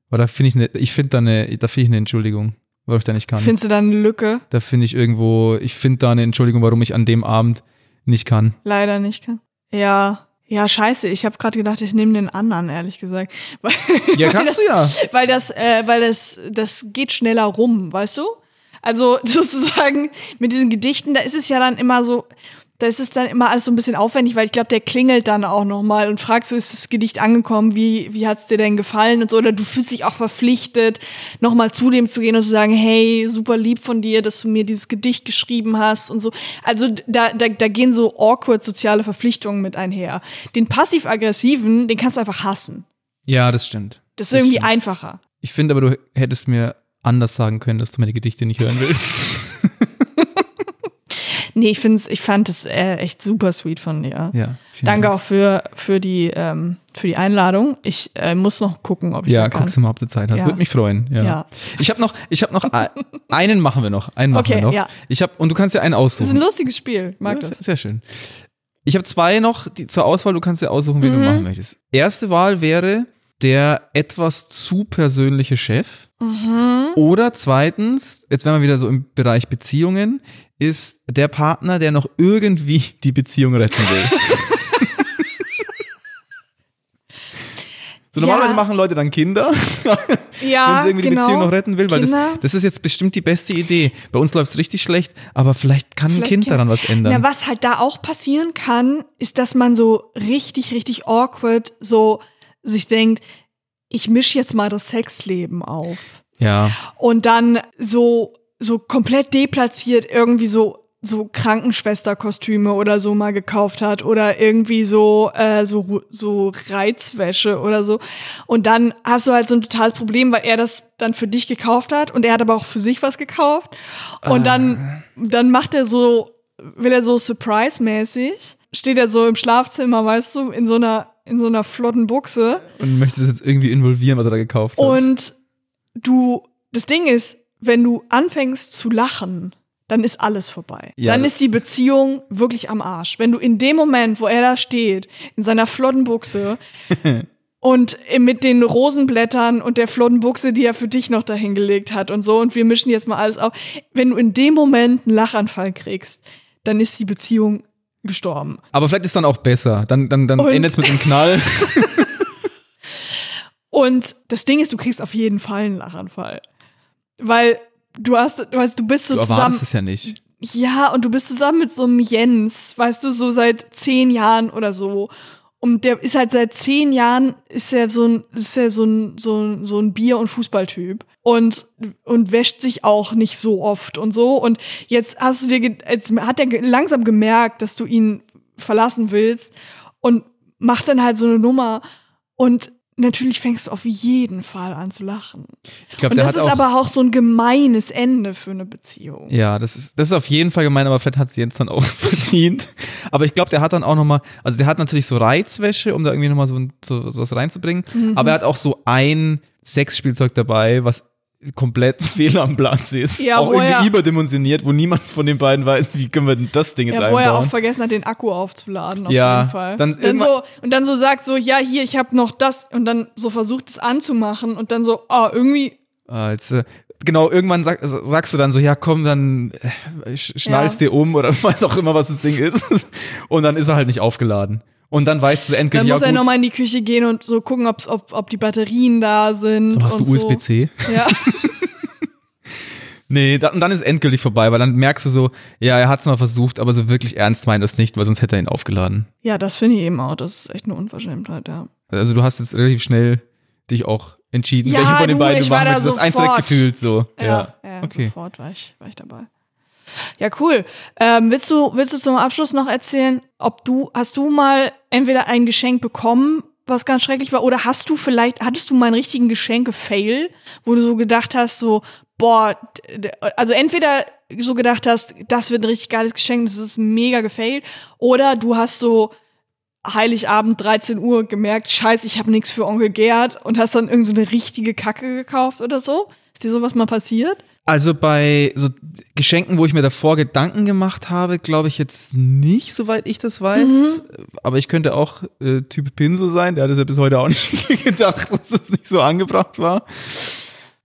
Aber da finde ich eine, ich finde da eine, da finde ich eine Entschuldigung, warum ich da nicht kann. Findest du da eine Lücke? da finde ich irgendwo, ich finde da eine Entschuldigung, warum ich an dem Abend nicht kann. Leider nicht kann. Ja. Ja, scheiße. Ich habe gerade gedacht, ich nehme den anderen, ehrlich gesagt. (laughs) Weil, Ja, weil kannst das, du ja. Weil das, äh, weil das, das geht schneller rum, weißt du? Also (laughs) sozusagen mit diesen Gedichten, da ist es ja dann immer so, da ist es dann immer alles so ein bisschen aufwendig, weil ich glaube, der klingelt dann auch nochmal und fragt, so ist das Gedicht angekommen, wie, wie hat's dir denn gefallen und so, oder du fühlst dich auch verpflichtet, nochmal zu dem zu gehen und zu sagen, hey, super lieb von dir, dass du mir dieses Gedicht geschrieben hast und so. Also da, da, da gehen so awkward soziale Verpflichtungen mit einher. Den passiv-aggressiven, den kannst du einfach hassen. Ja, das stimmt. Das ist irgendwie stimmt. einfacher. Ich finde aber, du hättest mir anders sagen können, dass du meine Gedichte nicht hören willst. (laughs) Nee, ich find's, ich fand es äh, echt super sweet von dir. ja. Danke Dank. auch für, für, die, ähm, für die Einladung. Ich äh, muss noch gucken, ob ich Ja, da kann. guckst du mal, ob du Zeit hast. Ja. Würde mich freuen. Ja. Ja. Ich habe noch, ich habe noch ein- einen machen wir noch, einen machen Okay, wir noch. ja. Ich habe und du kannst ja einen Das ist aussuchen. ein lustiges Spiel. Ich mag Ja, das. Sehr schön. Ich habe zwei noch die, zur Auswahl. Du kannst dir aussuchen, wen Mhm. du machen möchtest. Erste Wahl wäre der etwas zu persönliche Chef. Mhm. Oder zweitens, jetzt wären wir wieder so im Bereich Beziehungen, ist der Partner, der noch irgendwie (laughs) die Beziehung retten will. (laughs) So normalerweise Ja. machen Leute dann Kinder, (laughs) Ja, wenn sie irgendwie genau. die Beziehung noch retten will, weil das, das ist jetzt bestimmt die beste Idee. Bei uns läuft es richtig schlecht, aber vielleicht kann ein Vielleicht Kind Kinder. daran was ändern. Na, was halt da auch passieren kann, ist, dass man so richtig, richtig awkward so sich denkt, ich mische jetzt mal das Sexleben auf. Ja. Und dann so, so komplett deplatziert irgendwie so so Krankenschwesterkostüme oder so mal gekauft hat oder irgendwie so äh, so so Reizwäsche oder so und dann hast du halt so ein totales Problem, weil er das dann für dich gekauft hat und er hat aber auch für sich was gekauft und dann dann macht er so will er so surprise mäßig steht er so im Schlafzimmer, weißt du, in so einer in so einer flotten Buchse Und möchte das jetzt irgendwie involvieren, was er da gekauft hat. und du das Ding ist, wenn du anfängst zu lachen, dann ist alles vorbei. Ja, dann ist die Beziehung wirklich am Arsch. Wenn du in dem Moment, wo er da steht, in seiner flotten Buchse (laughs) und mit den Rosenblättern und der flotten Buchse, die er für dich noch dahingelegt hat und so, und wir mischen jetzt mal alles auf, wenn du in dem Moment einen Lachanfall kriegst, dann ist die Beziehung gestorben. Aber vielleicht ist dann auch besser. Dann, dann, dann endet es mit einem Knall. (laughs) Und das Ding ist, du kriegst auf jeden Fall einen Lachanfall. Weil du hast, du weißt, du bist so Du zusammen. es ja nicht. Ja, und du bist zusammen mit so einem Jens, weißt du, so seit zehn Jahren oder so. Und der ist halt seit zehn Jahren, ist er so ein, ist er so ein, so ein, so ein Bier- und Fußballtyp. Und, und wäscht sich auch nicht so oft und so. Und jetzt hast du dir, jetzt hat er langsam gemerkt, dass du ihn verlassen willst und macht dann halt so eine Nummer. Und natürlich fängst du auf jeden Fall an zu lachen. Ich glaube, Und das ist auch. aber auch so ein gemeines Ende für eine Beziehung. Ja, das ist, das ist auf jeden Fall gemein, aber vielleicht hat es Jens dann auch (laughs) verdient. Aber ich glaube, der hat dann auch nochmal, also der hat natürlich so Reizwäsche, um da irgendwie nochmal so, ein- so sowas reinzubringen. Mhm. Aber er hat auch so ein Sexspielzeug dabei, was komplett (laughs) fehl am Platz ist. Ja, auch wo er- irgendwie überdimensioniert, wo niemand von den beiden weiß, wie können wir denn das Ding jetzt Ja, wo er auch einbauen. vergessen hat, den Akku aufzuladen, auf Ja, jeden Fall. dann Dann, so, und dann so sagt so, ja, hier, ich habe noch das und dann so versucht es anzumachen und dann so, ah, irgendwie, Ah, jetzt, äh, genau, irgendwann sag, sagst du dann so, ja komm, dann äh, sch- schnallst dir um oder (laughs) weiß auch immer, was das Ding ist. Und dann ist er halt nicht aufgeladen. Und dann weißt du dann endgültig, muss ja er nochmal in die Küche gehen und so gucken, ob's, ob, ob die Batterien da sind. so, hast du USB-C? So. Ja. (laughs) Nee, da, und dann ist endgültig vorbei, weil dann merkst du so, ja, er hat es mal versucht, aber so wirklich ernst meint er es nicht, weil sonst hätte er ihn aufgeladen. ja, das finde ich eben auch. Das ist echt eine Unverschämtheit, ja. Also du hast jetzt relativ schnell dich auch entschieden, Ja, welchen von den du, beiden ich du war machen da möchtest. Das eins direkt sofort. gefühlt so. Ja, ja, okay. sofort war ich, war ich dabei. Ja, cool. Ähm, willst du, willst du zum Abschluss noch erzählen, ob du, hast du mal entweder ein Geschenk bekommen, was ganz schrecklich war, oder hast du vielleicht, hattest du mal einen richtigen Geschenke-Fail, wo du so gedacht hast, so, boah, also entweder so gedacht hast, das wird ein richtig geiles Geschenk, das ist mega gefailt, oder du hast so Heiligabend 13 Uhr gemerkt, scheiße, ich habe nichts für Onkel Gerd und hast dann irgend so eine richtige Kacke gekauft oder so? Ist dir sowas mal passiert? Also bei so Geschenken, wo ich mir davor Gedanken gemacht habe, glaube ich jetzt nicht, soweit ich das weiß. Mhm. Aber ich könnte auch äh, Typ Pinsel sein. Der hat es ja bis heute auch nicht (laughs) gedacht, dass das nicht so angebracht war.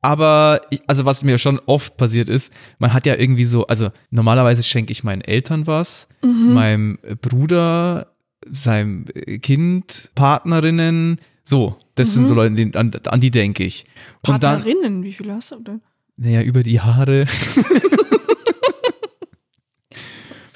Aber ich, also was mir schon oft passiert ist, man hat ja irgendwie so, also normalerweise schenke ich meinen Eltern was, Mhm. meinem Bruder, seinem Kind, Partnerinnen, so. Das sind so Leute, die- an, an die denke ich. Und dann, Mhm. Partnerinnen, wie viele hast du denn? Naja, über die Haare. (laughs)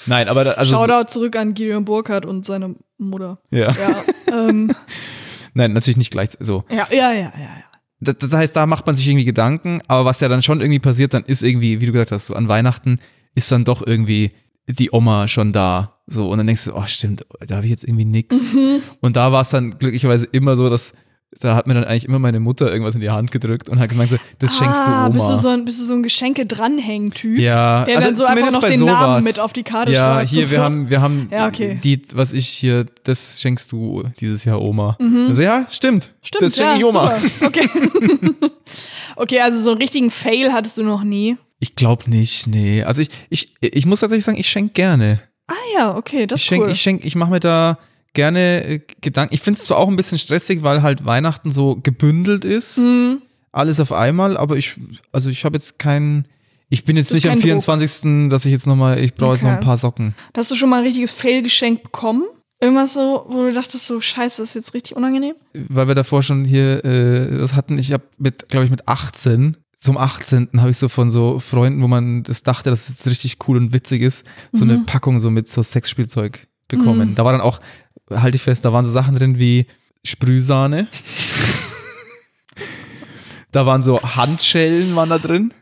Nein, aber da, also Shoutout zurück an Gideon Burkhardt und seine Mutter. ja. Ja, ähm, (laughs) Nein, natürlich nicht gleich so. ja, ja, ja, ja, ja. Das, das heißt, da macht man sich irgendwie Gedanken, aber was ja dann schon irgendwie passiert, dann ist irgendwie, wie du gesagt hast, so an Weihnachten ist dann doch irgendwie die Oma schon da. So, und dann denkst du, oh stimmt, da habe ich jetzt irgendwie nix. Mhm. Und da war es dann glücklicherweise immer so, dass da hat mir dann eigentlich immer meine Mutter irgendwas in die Hand gedrückt und hat gemeint so, das schenkst du ah, Oma. Bist du so ein, bist du so ein Geschenke-Dranhängen-Typ? ja, Der also dann so einfach noch den sowas. Namen mit auf die Karte Ja, schreibt. hier, und wir so. haben, wir haben Ja, okay. die, was ich hier, das schenkst du dieses Jahr Oma. Also ja, stimmt. Mhm. Stimmt, das schenke ja, ich Oma. Super. (laughs) Okay. (laughs) okay, also so einen richtigen Fail hattest du noch nie. Ich glaube nicht, nee. Also ich, ich, ich muss tatsächlich sagen, ich schenke gerne. Ah ja, okay, das ich ist schenke, cool. ich schenke, ich mache mir da gerne äh, Gedanken. Ich finde es zwar auch ein bisschen stressig, weil halt Weihnachten so gebündelt ist, Hm, alles auf einmal, aber ich, also ich habe jetzt keinen, ich bin jetzt nicht am kein Druck. 24., dass ich jetzt nochmal, ich brauche jetzt noch Okay. ein paar Socken. Hast du schon mal ein richtiges Fail-Geschenk bekommen? Irgendwas so, wo du dachtest, so scheiße, das ist jetzt richtig unangenehm? Weil wir davor schon hier äh, das hatten, ich habe mit, glaube ich, mit 18, zum 18. habe ich so von so Freunden, wo man das dachte, dass es jetzt richtig cool und witzig ist, so eine Mhm. Packung so mit so Sexspielzeug bekommen. Mhm. Da war dann auch, halte ich fest, da waren so Sachen drin wie Sprühsahne. Da waren so Handschellen waren da drin,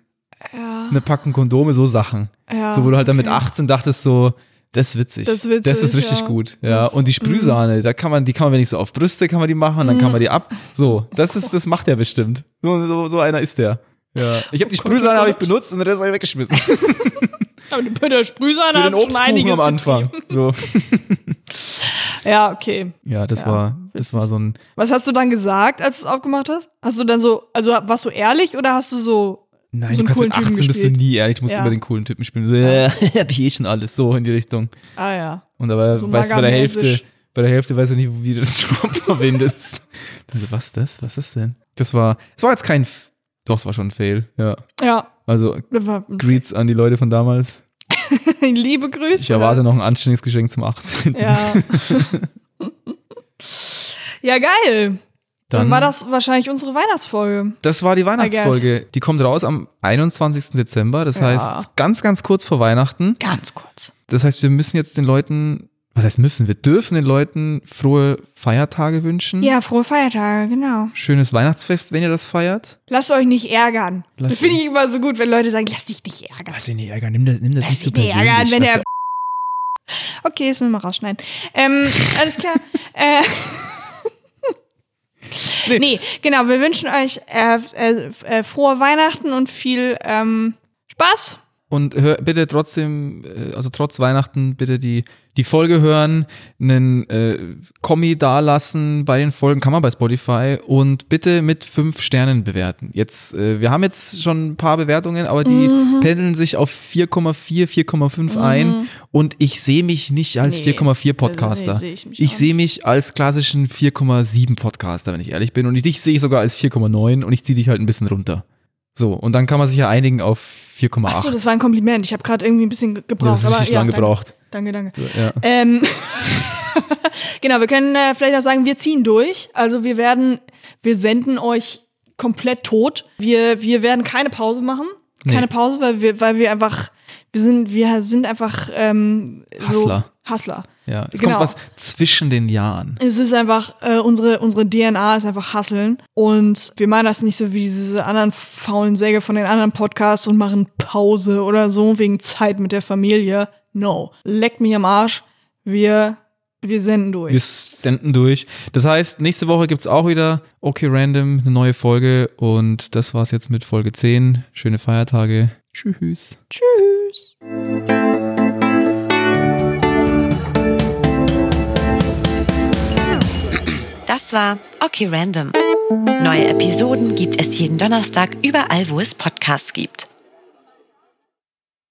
Ja. eine Packung Kondome, so Sachen. ja so, wo du halt dann mit okay. 18 dachtest so, das ist witzig. Das ist witzig, Das ist richtig ja. gut. Ja. Das- mhm. und die Sprühsahne, da kann man, die kann man, wenn ich so auf Brüste kann man die machen, dann kann man die ab. So, das ist, das macht er bestimmt. So, so, so einer ist der. Ja. Ich habe die Oh Gott, Sprühsahne oh habe ich benutzt und den Rest habe ich weggeschmissen. (laughs) Aber mit der Sprühsahne hast du schon einiges am Anfang. So. (laughs) Ja, okay. Ja, das Ja, war, das witzig. war so ein, Was hast du dann gesagt, als du es aufgemacht hast? Hast du dann so, also warst du ehrlich oder hast du so, Nein, So du kannst mit coolen Typen 18 bist du nie ehrlich, du musst Ja. immer den coolen Typen spielen. Ja. (laughs) hab ich eh schon alles so in die Richtung. ah ja. Und aber So weißt du, bei der Hälfte, bei der Hälfte weiß ich nicht, wie du das (laughs) überhaupt verwendest. Dann so, was das? Was ist das denn? Das war, das war jetzt kein, doch, es war schon ein Fail, ja. Ja. Also, Greets an die Leute von damals. (laughs) Liebe Grüße. Ich erwarte noch ein anständiges Geschenk zum 18. Ja. (laughs) ja, geil. Dann, war das wahrscheinlich unsere Weihnachtsfolge. Das war die Weihnachtsfolge. Die kommt raus am 21. Dezember. Das Ja. heißt, ganz, ganz kurz vor Weihnachten. Ganz kurz. Das heißt, wir müssen jetzt den Leuten, was heißt müssen, wir dürfen den Leuten frohe Feiertage wünschen. Ja, frohe Feiertage, genau. Schönes Weihnachtsfest, wenn ihr das feiert. Lasst euch nicht ärgern. Lasst das finde ich immer so gut, wenn Leute sagen, lass dich nicht ärgern. Lass dich nicht ärgern, nimm das, nimm das Lass dich nicht ärgern, wenn er. (laughs) Okay, das müssen wir mal rausschneiden. Ähm, alles klar. (laughs) äh, (laughs) Nee. nee. genau, wir wünschen euch äh, äh, äh, frohe Weihnachten und viel ähm, Spaß. Und hör, bitte trotzdem, äh, also trotz Weihnachten, bitte die, die Folge hören, einen äh, Kommi dalassen bei den Folgen, kann man bei Spotify und bitte mit fünf Sternen bewerten. Jetzt, äh, wir haben jetzt schon ein paar Bewertungen, aber die Mhm. pendeln sich auf 4,4, 4,5 ein und ich sehe mich nicht als Nee, 4,4 Podcaster. also, nee, sehe ich ich sehe mich als klassischen 4,7 Podcaster, wenn ich ehrlich bin. Und dich sehe ich sogar als 4,9 und ich ziehe dich halt ein bisschen runter. So, und dann kann man sich ja einigen auf 4,8. Achso, das war ein Kompliment. Ich habe gerade irgendwie ein bisschen Ja, gebraucht. das ist aber, ja, lang danke. gebraucht. Danke, danke. Ja. Ähm, (laughs) genau, wir können äh, vielleicht auch sagen, wir ziehen durch. Also wir werden, wir senden euch komplett tot. Wir, wir werden keine Pause machen. Keine Nee. Pause, weil wir, weil wir einfach, wir sind, wir sind einfach ähm, Hustler. so Hustler. Ja, es Genau. kommt was zwischen den Jahren. Es ist einfach, äh, unsere, unsere DNA ist einfach Hasseln. Und wir meinen das nicht so wie diese anderen faulen Säge von den anderen Podcasts und machen Pause oder so wegen Zeit mit der Familie. No. Leckt mich am Arsch. Wir, wir senden durch. Wir senden durch. Das heißt, nächste Woche gibt's auch wieder Okay Random, eine neue Folge. Und das war's jetzt mit Folge 10. Schöne Feiertage. Tschüss. Tschüss. Das war Okay Random. Neue Episoden gibt es jeden Donnerstag überall, wo es Podcasts gibt.